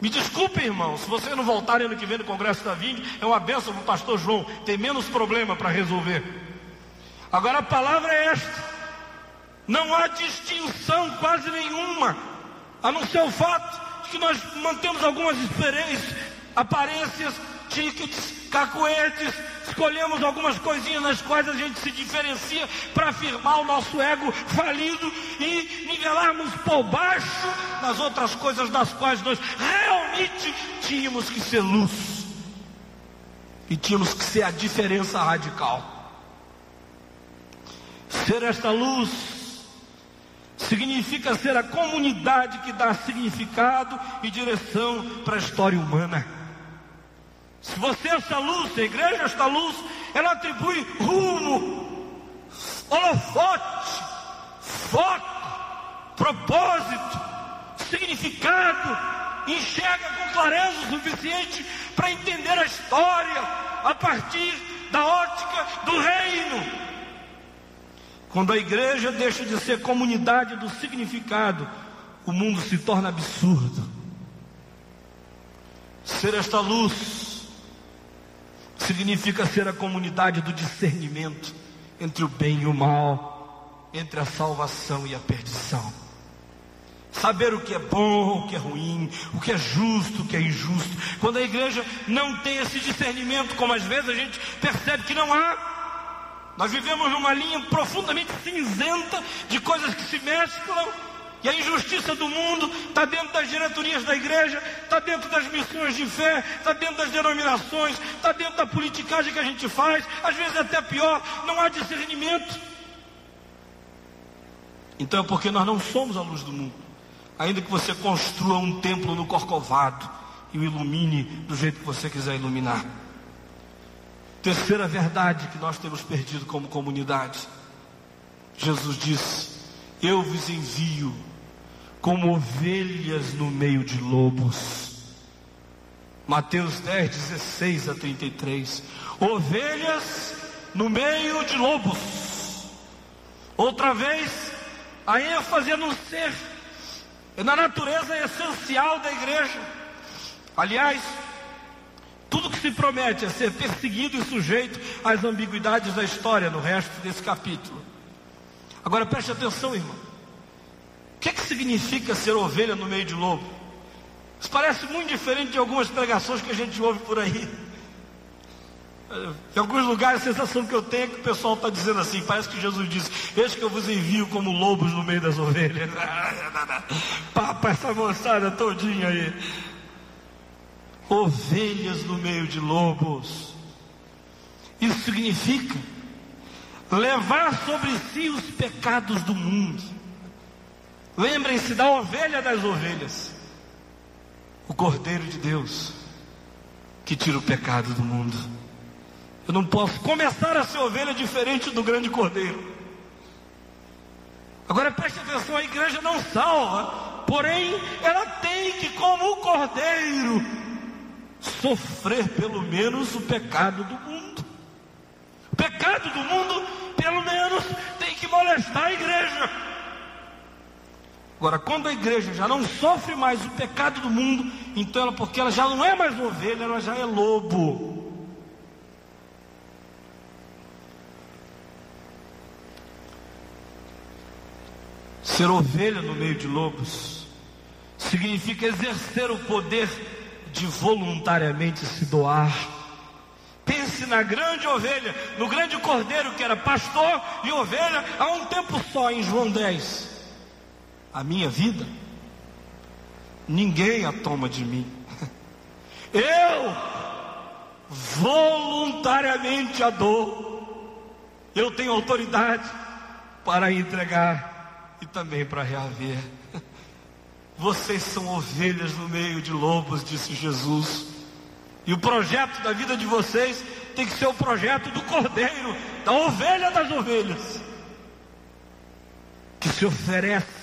Me desculpe, irmão, se vocês não voltarem ano que vem no Congresso da Vinde, é uma benção para o pastor João, tem menos problema para resolver. Agora a palavra é esta: não há distinção quase nenhuma, a não ser o fato de que nós mantemos algumas aparências, tickets, cacuetes, escolhemos algumas coisinhas nas quais a gente se diferencia para afirmar o nosso ego falido e nivelarmos por baixo nas outras coisas das quais nós realmente tínhamos que ser luz e tínhamos que ser a diferença radical. Ser esta luz significa ser a comunidade que dá significado e direção para a história humana. Se você é essa luz, se a igreja é esta luz, ela atribui rumo, holofote, foco, propósito, significado, enxerga com clareza o suficiente para entender a história a partir da ótica do reino. Quando a igreja deixa de ser comunidade do significado, o mundo se torna absurdo. Ser esta luz significa ser a comunidade do discernimento entre o bem e o mal, entre a salvação e a perdição. Saber o que é bom, o que é ruim, o que é justo, o que é injusto. Quando a igreja não tem esse discernimento, como às vezes a gente percebe que não há, nós vivemos numa linha profundamente cinzenta de coisas que se mesclam e a injustiça do mundo está dentro das diretorias da igreja, está dentro das missões de fé, está dentro das denominações, está dentro da politicagem que a gente faz, às vezes até pior, não há discernimento. Então é porque nós não somos a luz do mundo. Ainda que você construa um templo no Corcovado e o ilumine do jeito que você quiser iluminar. Terceira verdade que nós temos perdido como comunidade. Jesus disse: Eu vos envio como ovelhas no meio de lobos. Mateus 10, 16 a 33. Ovelhas no meio de lobos. Outra vez, a ênfase é no ser, é na natureza essencial da igreja. Aliás, tudo que se promete é ser perseguido e sujeito às ambiguidades da história no resto desse capítulo. Agora preste atenção, irmão. O que, é que significa ser ovelha no meio de lobo? Isso parece muito diferente de algumas pregações que a gente ouve por aí. Em alguns lugares a sensação que eu tenho é que o pessoal está dizendo assim, parece que Jesus disse, eis que eu vos envio como lobos no meio das ovelhas. Papa essa moçada todinha aí. Ovelhas no meio de lobos. Isso significa levar sobre si os pecados do mundo. Lembrem-se da ovelha das ovelhas, o Cordeiro de Deus, que tira o pecado do mundo. Eu não posso começar a ser ovelha diferente do grande cordeiro. Agora preste atenção: a igreja não salva, porém ela tem que, como o cordeiro, sofrer pelo menos o pecado do mundo. O pecado do mundo, pelo menos, tem que molestar a igreja. Agora, quando a igreja já não sofre mais o pecado do mundo, então ela, porque ela já não é mais ovelha, ela já é lobo. Ser ovelha no meio de lobos significa exercer o poder de voluntariamente se doar. Pense na grande ovelha, no grande cordeiro que era pastor e ovelha há um tempo só em João 10. A minha vida, ninguém a toma de mim. Eu voluntariamente a dou. Eu tenho autoridade para entregar e também para reaver. Vocês são ovelhas no meio de lobos, disse Jesus. E o projeto da vida de vocês tem que ser o projeto do cordeiro, da ovelha das ovelhas, que se oferece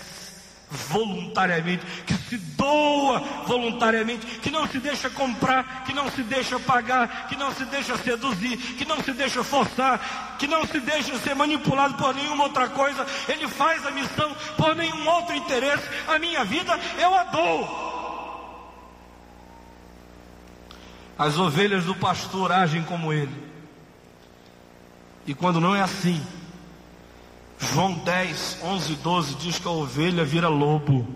voluntariamente, que se doa voluntariamente, que não se deixa comprar, que não se deixa pagar, que não se deixa seduzir, que não se deixa forçar, que não se deixa ser manipulado por nenhuma outra coisa. Ele faz a missão por nenhum outro interesse. A minha vida eu a dou. As ovelhas do pastor agem como ele. E quando não é assim, João 10, 11 e 12 diz que a ovelha vira lobo.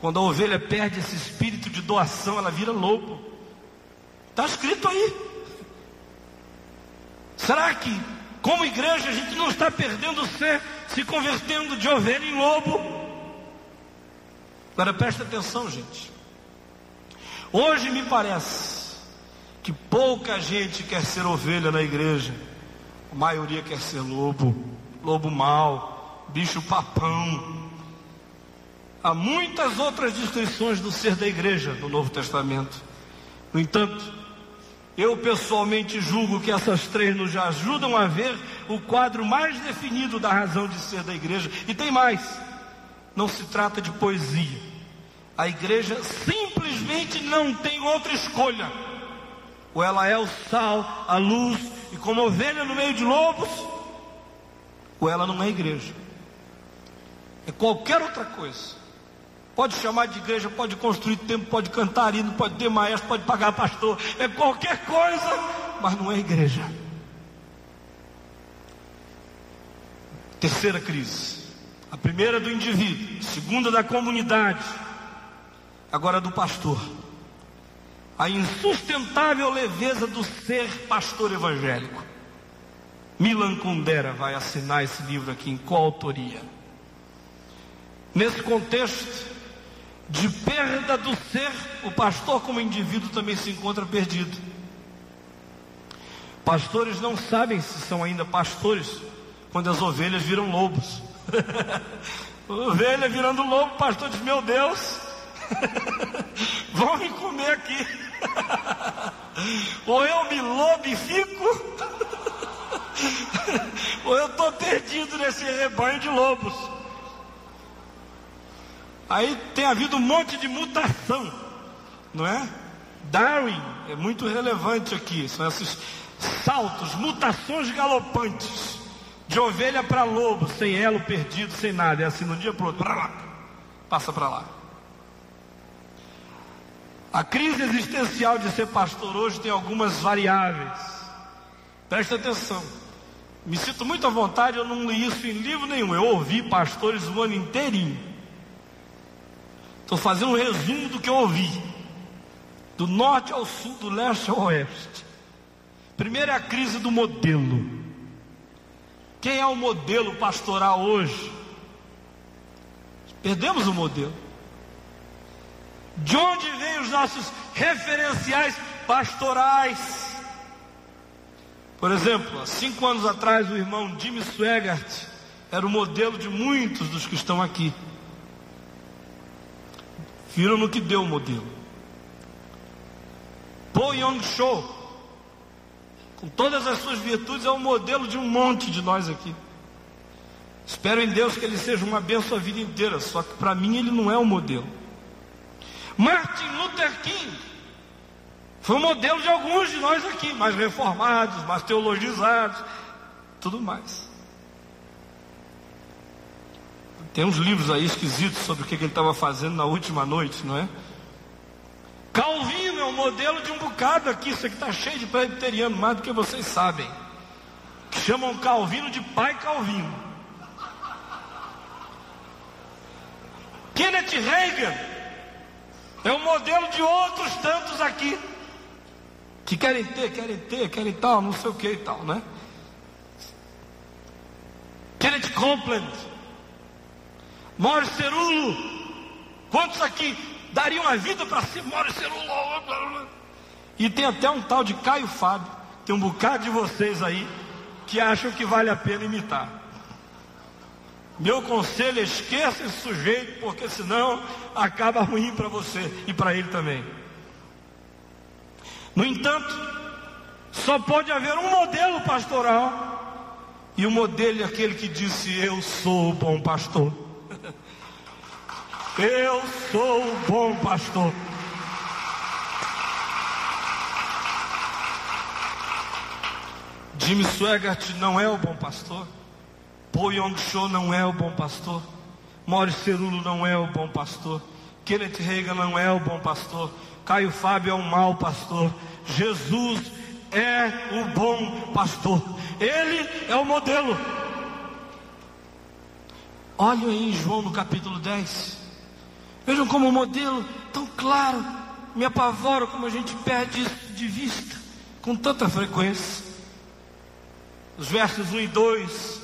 Quando a ovelha perde esse espírito de doação, ela vira lobo. Está escrito aí. Será que, como igreja, a gente não está perdendo o ser, se convertendo de ovelha em lobo? Agora preste atenção, gente. Hoje me parece que pouca gente quer ser ovelha na igreja, a maioria quer ser lobo lobo mau, bicho papão. Há muitas outras descrições do ser da igreja no Novo Testamento. No entanto, eu pessoalmente julgo que essas três nos ajudam a ver o quadro mais definido da razão de ser da igreja. E tem mais: não se trata de poesia. A igreja simplesmente não tem outra escolha. Ou ela é o sal, a luz, e como ovelha no meio de lobos, ou ela não é igreja. É qualquer outra coisa. Pode chamar de igreja, pode construir templo, pode cantar hino, pode ter maestro, pode pagar pastor. É qualquer coisa, mas não é igreja. Terceira crise. A primeira do indivíduo, segunda da comunidade, agora do pastor. A insustentável leveza do ser pastor evangélico. Milan Kundera vai assinar esse livro aqui em coautoria. Nesse contexto de perda do ser, o pastor como indivíduo também se encontra perdido. Pastores não sabem se são ainda pastores quando as ovelhas viram lobos. Ovelha virando lobo, pastor diz: Meu Deus, vão me comer aqui. Ou eu me lobifico, ou eu estou perdido nesse rebanho de lobos. Aí tem havido um monte de mutação, não é? Darwin é muito relevante aqui, são esses saltos, mutações galopantes, de ovelha para lobo, sem elo perdido, sem nada, é assim, no dia para outro, passa para lá. A crise existencial de ser pastor hoje tem algumas variáveis. Presta atenção. Me sinto muito à vontade, eu não li isso em livro nenhum. Eu ouvi pastores o ano inteirinho. Estou fazendo um resumo do que eu ouvi. Do norte ao sul, do leste ao oeste. Primeiro é a crise do modelo. Quem é o modelo pastoral hoje? Perdemos o modelo. De onde vêm os nossos referenciais pastorais? Por exemplo, há cinco anos atrás, o irmão Jimmy Swaggart era o modelo de muitos dos que estão aqui. Viram no que deu o modelo. Po Young Cho, com todas as suas virtudes, é o modelo de um monte de nós aqui. Espero em Deus que ele seja uma benção a vida inteira, só que para mim ele não é o modelo. Martin Luther King foi o modelo de alguns de nós aqui, mais reformados, mais teologizados, tudo mais. Tem uns livros aí esquisitos sobre o que ele estava fazendo na última noite, não é? Calvino é o modelo de um bocado aqui, isso aqui está cheio de presbiteriano, mais do que vocês sabem. Que chamam Calvino de pai Calvino. Kenneth Reagan é o modelo de outros tantos aqui que querem ter, querem ter, querem tal, não sei o que e tal, né? Kenneth Copeland, Morris Cerulo, quantos aqui dariam a vida para ser Morris Cerulo? E tem até um tal de Caio Fábio, tem um bocado de vocês aí que acham que vale a pena imitar. Meu conselho é esqueça esse sujeito, porque senão acaba ruim para você e para ele também. No entanto, só pode haver um modelo pastoral, e o modelo é aquele que disse: Eu sou o bom pastor. Eu sou o bom pastor. Jimmy Swaggart não é o bom pastor. Po Yong Cho não é o bom pastor. Morris Cerulo não é o bom pastor. Kenneth Reagan não é o bom pastor. Caio Fábio é um mau pastor. Jesus é o bom pastor. Ele é o modelo. Olha aí em João no capítulo 10. Vejam como o modelo tão claro. Me apavora como a gente perde isso de vista com tanta frequência. Os versos 1 e 2,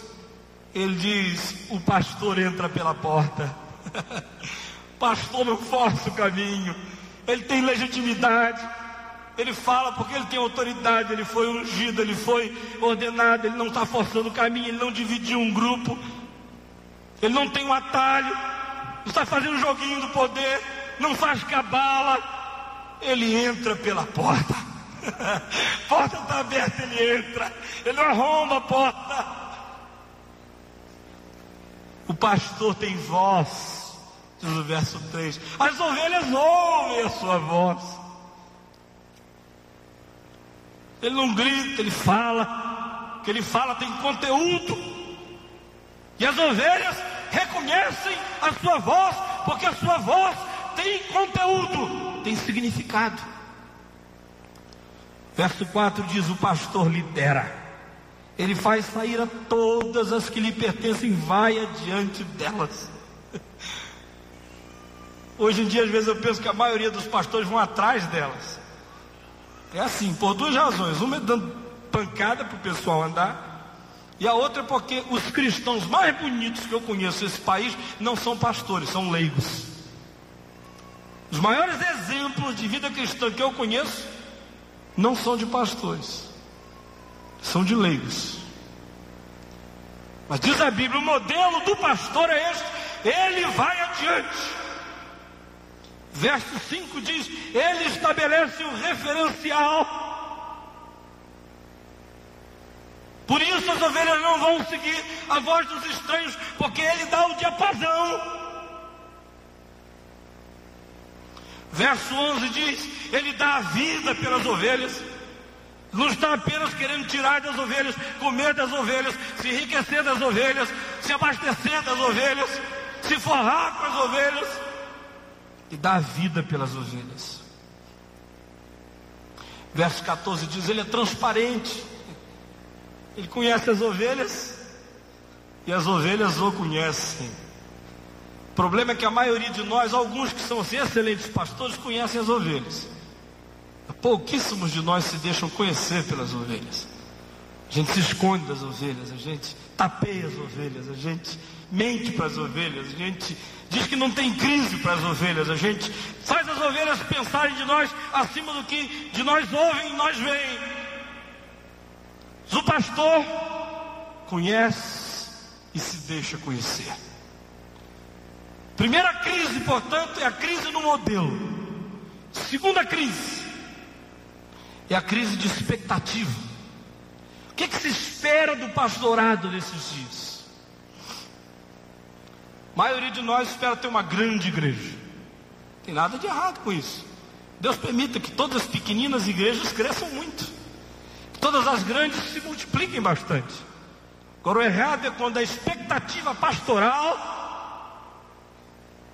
ele diz: O pastor entra pela porta. pastor não força o caminho ele tem legitimidade, ele fala porque ele tem autoridade, ele foi ungido, ele foi ordenado, ele não está forçando o caminho, ele não dividiu um grupo, ele não tem um atalho, não está fazendo joguinho do poder, não faz cabala, ele entra pela porta. porta está aberta, ele entra, ele não arromba a porta. O pastor tem voz, diz o verso 3. As ovelhas ouvem a sua voz. Ele não grita, ele fala. O que ele fala tem conteúdo. E as ovelhas reconhecem a sua voz, porque a sua voz tem conteúdo, tem significado. Verso 4 diz: O pastor lidera, ele faz sair a todas as que lhe pertencem, vai adiante delas. Hoje em dia, às vezes, eu penso que a maioria dos pastores vão atrás delas. É assim, por duas razões. Uma é dando pancada para o pessoal andar. E a outra é porque os cristãos mais bonitos que eu conheço nesse país não são pastores, são leigos. Os maiores exemplos de vida cristã que eu conheço não são de pastores, são de leigos. Mas diz a Bíblia: o modelo do pastor é este, ele vai adiante. Verso 5 diz: Ele estabelece o referencial. Por isso as ovelhas não vão seguir a voz dos estranhos, porque ele dá o diapasão. Verso 11 diz: Ele dá a vida pelas ovelhas. Não está apenas querendo tirar das ovelhas, comer das ovelhas, se enriquecer das ovelhas, se abastecer das ovelhas, se forrar com as ovelhas e dá a vida pelas ovelhas. Verso 14 diz: Ele é transparente, ele conhece as ovelhas e as ovelhas o conhecem. O problema é que a maioria de nós, alguns que são assim, excelentes pastores, conhecem as ovelhas. Pouquíssimos de nós se deixam conhecer pelas ovelhas. A gente se esconde das ovelhas, a gente tapeia as ovelhas, a gente mente para as ovelhas, a gente diz que não tem crise para as ovelhas, a gente faz as ovelhas pensarem de nós acima do que de nós ouvem e nós veem. O pastor conhece e se deixa conhecer. Primeira crise, portanto, é a crise no modelo. Segunda crise é a crise de expectativa. O que, que se espera do pastorado nesses dias? A maioria de nós espera ter uma grande igreja. Não tem nada de errado com isso. Deus permita que todas as pequeninas igrejas cresçam muito. Que todas as grandes se multipliquem bastante. Agora o errado é quando a expectativa pastoral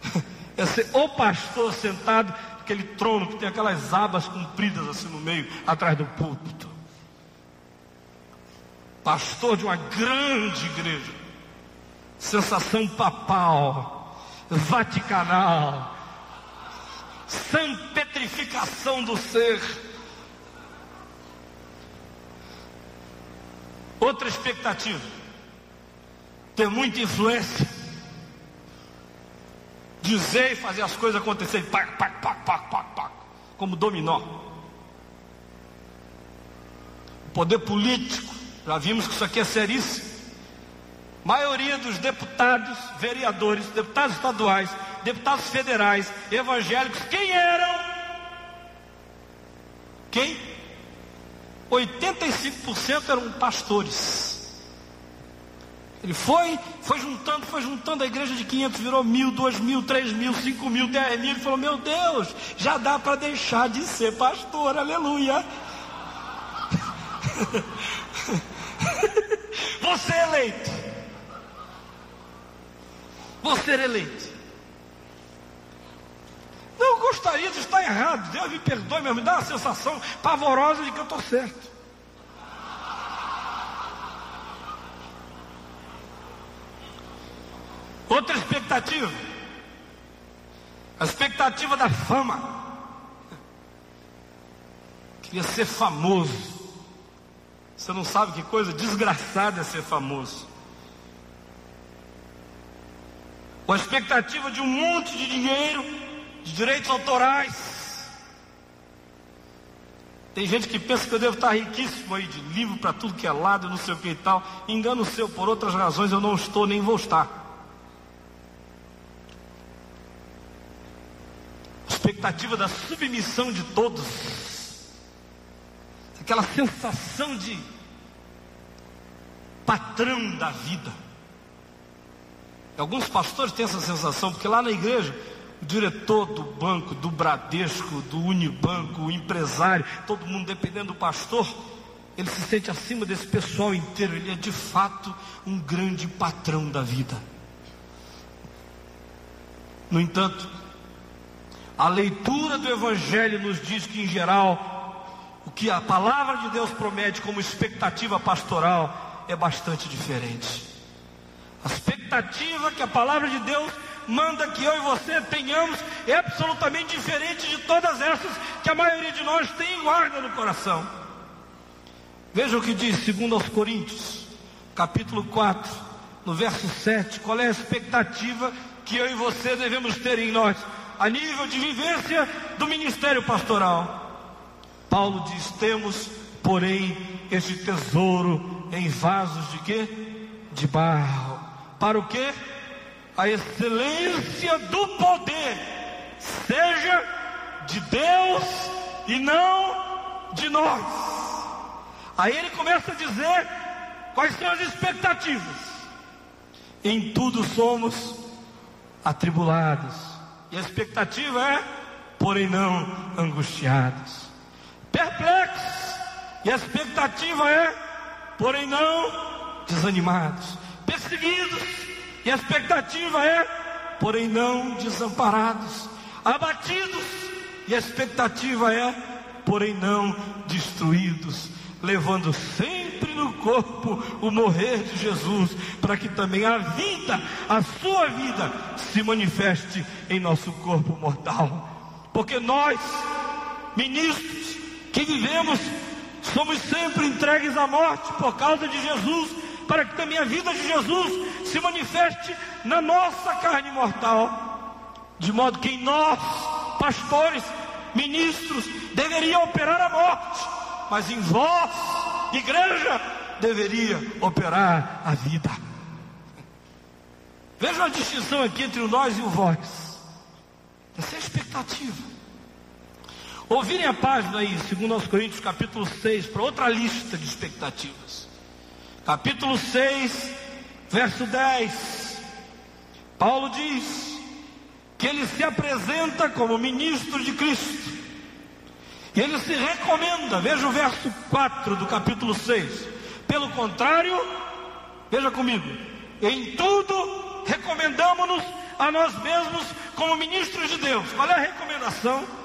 é ser o pastor sentado naquele trono que tem aquelas abas compridas assim no meio, atrás do púlpito pastor de uma grande igreja, sensação papal, vaticanal, sanpetrificação do ser. Outra expectativa, ter muita influência, dizer e fazer as coisas acontecerem, pac, pac, pac, pac, pac, pac, como dominó. poder político, já vimos que isso aqui é seríssimo. Maioria dos deputados, vereadores, deputados estaduais, deputados federais, evangélicos, quem eram? Quem? 85% eram pastores. Ele foi, foi juntando, foi juntando a igreja de 500, virou mil, dois mil, três mil, cinco mil, dez mil. Ele falou: Meu Deus, já dá para deixar de ser pastor, aleluia. Você é eleito. Você é eleito. Não gostaria de estar errado. Deus me perdoe, mas me dá uma sensação pavorosa de que eu estou certo. Outra expectativa. A expectativa da fama. Queria ser famoso. Você não sabe que coisa desgraçada é ser famoso. Com a expectativa de um monte de dinheiro, de direitos autorais. Tem gente que pensa que eu devo estar riquíssimo aí de livro para tudo que é lado, não sei o que e tal. Engano seu, por outras razões eu não estou nem vou estar. Expectativa da submissão de todos. Aquela sensação de patrão da vida. Alguns pastores têm essa sensação, porque lá na igreja, o diretor do banco, do Bradesco, do Unibanco, o empresário, todo mundo dependendo do pastor, ele se sente acima desse pessoal inteiro, ele é de fato um grande patrão da vida. No entanto, a leitura do Evangelho nos diz que, em geral, o que a palavra de Deus promete como expectativa pastoral é bastante diferente. A expectativa que a palavra de Deus manda que eu e você tenhamos é absolutamente diferente de todas essas que a maioria de nós tem e guarda no coração. Veja o que diz, segundo aos Coríntios, capítulo 4, no verso 7, qual é a expectativa que eu e você devemos ter em nós, a nível de vivência do ministério pastoral. Paulo diz: temos, porém, este tesouro em vasos de quê? De barro. Para o quê? A excelência do poder seja de Deus e não de nós. Aí ele começa a dizer quais são as expectativas. Em tudo somos atribulados. E a expectativa é, porém não angustiados. Perplexos. E a expectativa é porém não desanimados, perseguidos, e a expectativa é, porém não desamparados, abatidos, e a expectativa é, porém não destruídos, levando sempre no corpo o morrer de Jesus, para que também a vida, a sua vida, se manifeste em nosso corpo mortal. Porque nós, ministros que vivemos, somos sempre entregues à morte por causa de Jesus, para que também a vida de Jesus se manifeste na nossa carne mortal, de modo que em nós, pastores, ministros, deveria operar a morte, mas em vós, igreja, deveria operar a vida. Veja a distinção aqui entre o nós e o vós. Essa é a expectativa. Ouvirem a página aí, 2 Coríntios capítulo 6, para outra lista de expectativas. Capítulo 6, verso 10. Paulo diz que ele se apresenta como ministro de Cristo. E ele se recomenda, veja o verso 4 do capítulo 6. Pelo contrário, veja comigo, em tudo recomendamos-nos a nós mesmos como ministros de Deus. Qual é a recomendação?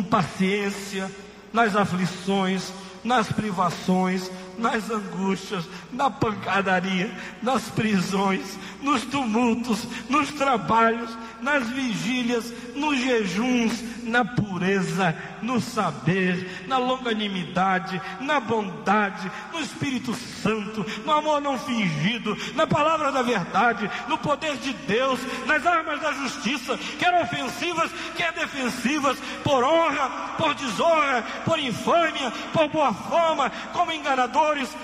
Paciência nas aflições, nas privações, nas angústias, na pancadaria, nas prisões, nos tumultos, nos trabalhos, nas vigílias, nos jejuns, na pureza, no saber, na longanimidade, na bondade, no Espírito Santo, no amor não fingido, na palavra da verdade, no poder de Deus, nas armas da justiça, quer ofensivas, quer defensivas, por honra, por desonra, por infâmia, por boa fama, como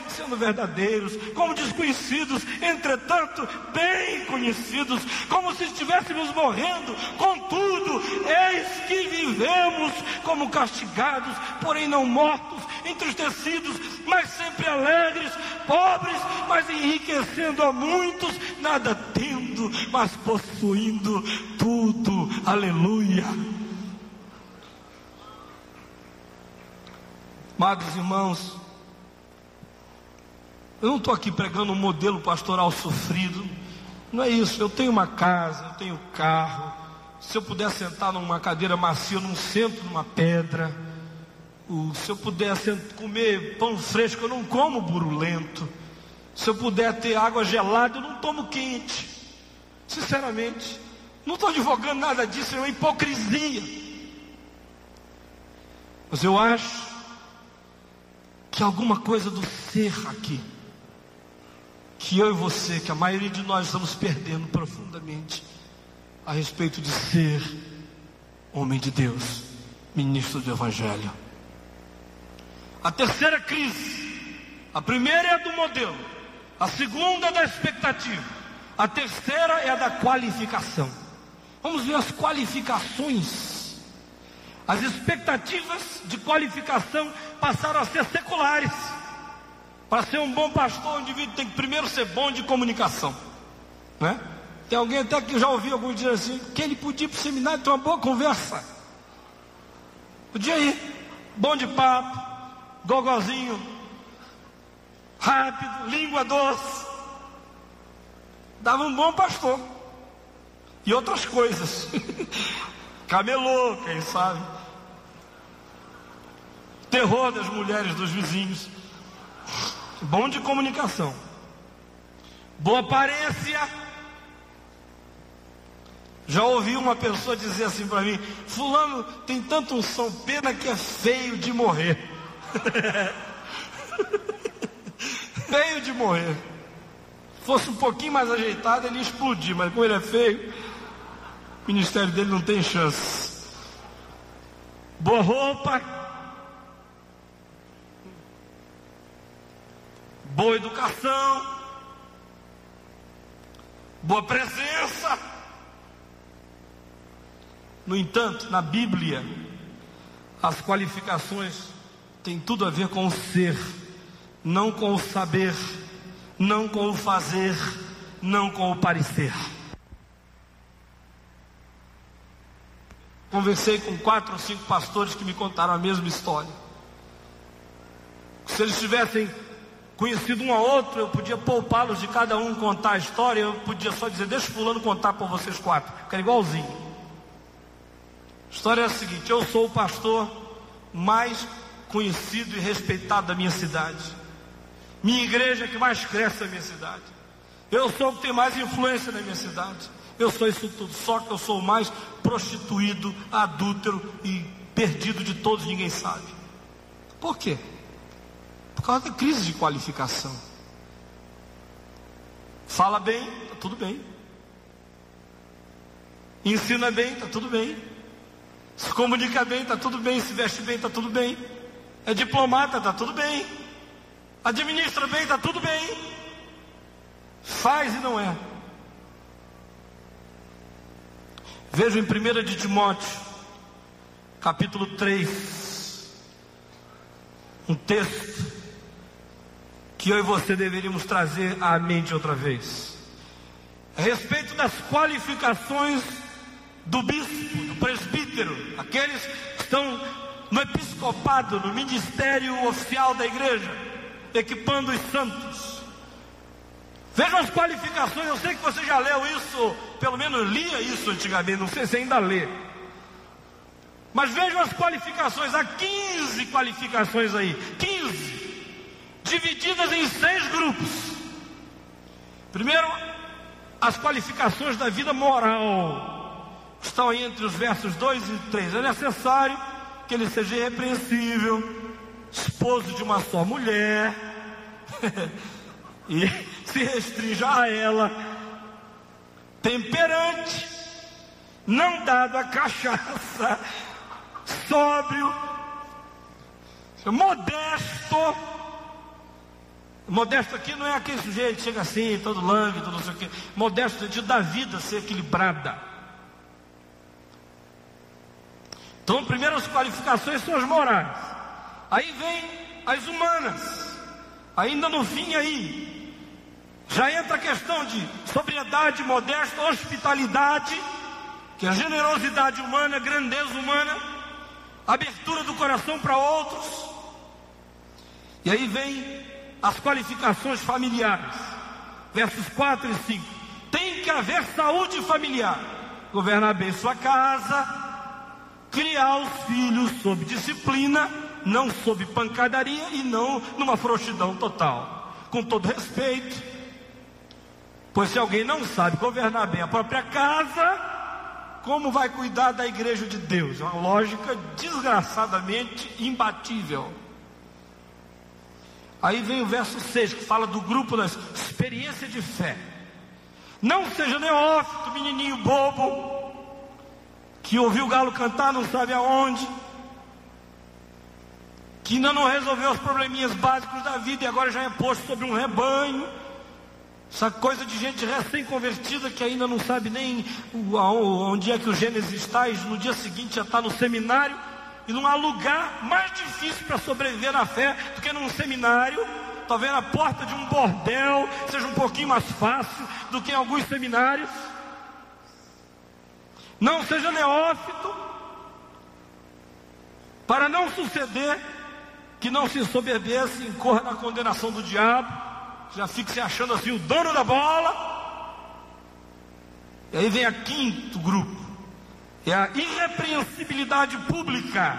sendo verdadeiros, como desconhecidos, entretanto bem conhecidos, como se estivéssemos morrendo, contudo, eis que vivemos como castigados, porém não mortos, entristecidos, mas sempre alegres, pobres, mas enriquecendo a muitos, nada tendo, mas possuindo tudo. Aleluia. Amados irmãos, eu não estou aqui pregando um modelo pastoral sofrido, não é isso. Eu tenho uma casa, eu tenho carro. Se eu puder sentar numa cadeira macia, eu não sento numa pedra. Se eu puder comer pão fresco, eu não como burulento. Se eu puder ter água gelada, eu não tomo quente. Sinceramente, não estou advogando nada disso, é uma hipocrisia. Mas eu acho que alguma coisa do ser aqui, que eu e você, que a maioria de nós estamos perdendo profundamente a respeito de ser homem de Deus, ministro do Evangelho. A terceira crise, a primeira é a do modelo, a segunda é da expectativa, a terceira é a da qualificação. Vamos ver as qualificações as expectativas de qualificação passaram a ser seculares. Para ser um bom pastor, o indivíduo tem que primeiro ser bom de comunicação. Né? Tem alguém até que já ouviu alguns dias assim, que ele podia ir para o seminário ter uma boa conversa. Podia ir, bom de papo, gogozinho, rápido, língua doce. Dava um bom pastor. E outras coisas. Camelô, quem sabe terror das mulheres dos vizinhos. Bom de comunicação. Boa aparência. Já ouvi uma pessoa dizer assim para mim: Fulano tem tanto som, pena que é feio de morrer. feio de morrer. Fosse um pouquinho mais ajeitado, ele ia explodir, mas como ele é feio, o ministério dele não tem chance. Boa roupa, boa educação, boa presença. No entanto, na Bíblia, as qualificações têm tudo a ver com o ser, não com o saber, não com o fazer, não com o parecer. Conversei com quatro ou cinco pastores que me contaram a mesma história. Se eles tivessem conhecido um a outro, eu podia poupá-los de cada um contar a história, eu podia só dizer, deixa fulano contar por vocês quatro, que era igualzinho. A história é a seguinte, eu sou o pastor mais conhecido e respeitado da minha cidade. Minha igreja é que mais cresce na minha cidade. Eu sou o que tem mais influência na minha cidade. Eu sou isso tudo, só que eu sou o mais prostituído, adúltero e perdido de todos, ninguém sabe. Por quê? Por causa da crise de qualificação. Fala bem, tá tudo bem. Ensina bem, tá tudo bem. Se comunica bem, tá tudo bem. Se veste bem, tá tudo bem. É diplomata, tá tudo bem. Administra bem, tá tudo bem. Faz e não é. Veja em 1 de Timóteo, capítulo 3, um texto que eu e você deveríamos trazer à mente outra vez. A respeito das qualificações do bispo, do presbítero, aqueles que estão no episcopado, no ministério oficial da igreja, equipando os santos. Vejam as qualificações, eu sei que você já leu isso, pelo menos lia isso antigamente, não sei se ainda lê. Mas vejam as qualificações, há 15 qualificações aí, 15, divididas em seis grupos. Primeiro, as qualificações da vida moral estão entre os versos 2 e 3. É necessário que ele seja irrepreensível, esposo de uma só mulher, e se restrinja a ela, temperante, não dado a cachaça, sóbrio, modesto. Modesto aqui não é aquele sujeito que chega assim, todo lânguido, não sei o quê. Modesto no sentido da vida ser equilibrada. Então, primeiras qualificações são as morais. Aí vem as humanas. Ainda no fim aí, já entra a questão de sobriedade, modesta, hospitalidade, que é a generosidade humana, grandeza humana, abertura do coração para outros. E aí vem as qualificações familiares. Versos 4 e 5. Tem que haver saúde familiar. Governar bem sua casa, criar os filhos sob disciplina, não sob pancadaria e não numa frouxidão total. Com todo respeito, pois se alguém não sabe governar bem a própria casa, como vai cuidar da igreja de Deus? É uma lógica desgraçadamente imbatível. Aí vem o verso 6 que fala do grupo da experiência de fé. Não seja neófito, menininho bobo, que ouviu o galo cantar não sabe aonde, que ainda não resolveu os probleminhas básicos da vida e agora já é posto sobre um rebanho. Essa coisa de gente recém-convertida que ainda não sabe nem onde é que o Gênesis está, e no dia seguinte já está no seminário, e não há lugar mais difícil para sobreviver na fé do que num seminário. Talvez na porta de um bordel seja um pouquinho mais fácil do que em alguns seminários. Não seja neófito, para não suceder que não se soberbeça e incorra na condenação do diabo, já fique se achando assim o dono da bola. E aí vem a quinto grupo, é a irrepreensibilidade pública.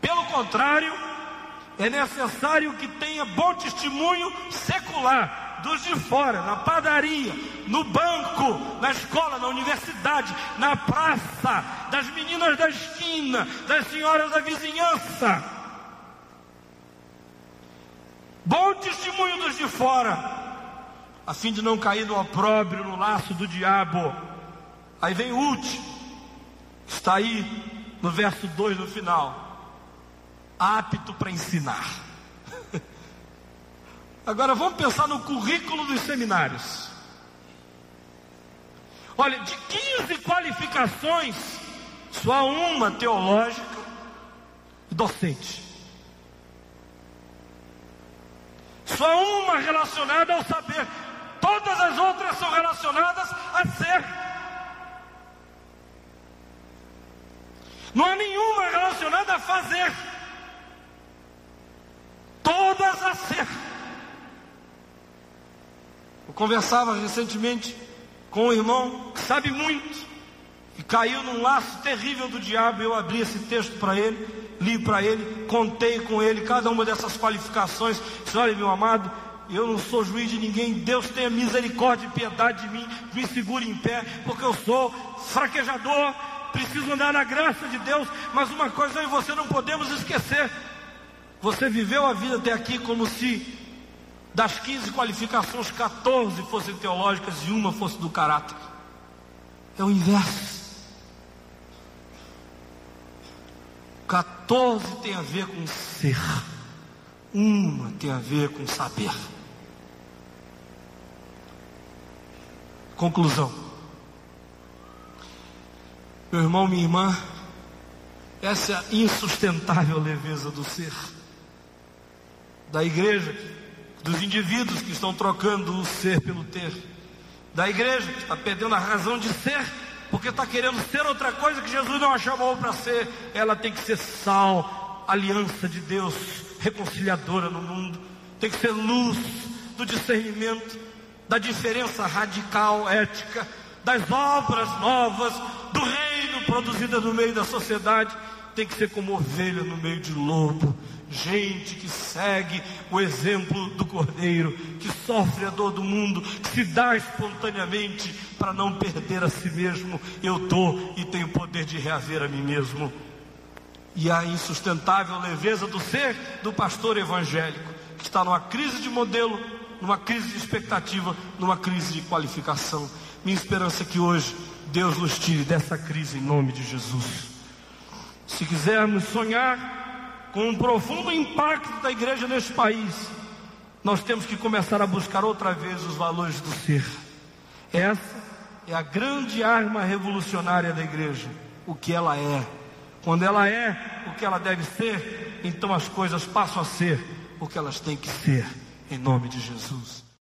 Pelo contrário, é necessário que tenha bom testemunho secular dos de fora, na padaria, no banco, na escola, na universidade, na praça, das meninas da esquina, das senhoras da vizinhança. Bom testemunho dos de fora, a fim de não cair no opróbrio, no laço do diabo. Aí vem o último, está aí no verso 2 no final. Apto para ensinar. Agora vamos pensar no currículo dos seminários. Olha, de 15 qualificações, só uma teológica e docente. Só uma relacionada ao saber. Todas as outras são relacionadas a ser. Não há nenhuma relacionada a fazer. Todas a ser. Eu conversava recentemente com um irmão que sabe muito e caiu num laço terrível do diabo. Eu abri esse texto para ele. li para ele, contei com ele cada uma dessas qualificações. Disse, olha, meu amado, eu não sou juiz de ninguém, Deus tenha misericórdia e piedade de mim, me segure em pé, porque eu sou fraquejador, preciso andar na graça de Deus, mas uma coisa eu e você não podemos esquecer: você viveu a vida até aqui como se das 15 qualificações, 14 fossem teológicas e uma fosse do caráter. É o inverso. 14 tem a ver com ser, uma tem a ver com saber. Conclusão. Meu irmão, minha irmã, essa é a insustentável leveza do ser, da igreja, dos indivíduos que estão trocando o ser pelo ter, da igreja que está perdendo a razão de ser, porque está querendo ser outra coisa que Jesus não a chamou para ser, ela tem que ser sal, aliança de Deus, reconciliadora no mundo, tem que ser luz do discernimento, da diferença radical ética, das obras novas, do reino produzida no meio da sociedade, tem que ser como ovelha no meio de lobo, gente que segue o exemplo do Cordeiro, que sofre a dor do mundo, que se dá espontaneamente para não perder a si mesmo. Eu dou e tenho poder de reaver a mim mesmo. E a insustentável leveza do ser do pastor evangélico, que está numa crise de modelo, numa crise de expectativa, numa crise de qualificação. Minha esperança é que hoje Deus nos tire dessa crise em nome de Jesus. Se quisermos sonhar com um profundo impacto da igreja neste país, nós temos que começar a buscar outra vez os valores do ser. Essa é a grande arma revolucionária da igreja, o que ela é. Quando ela é o que ela deve ser, então as coisas passam a ser o que elas têm que ser, em nome de Jesus.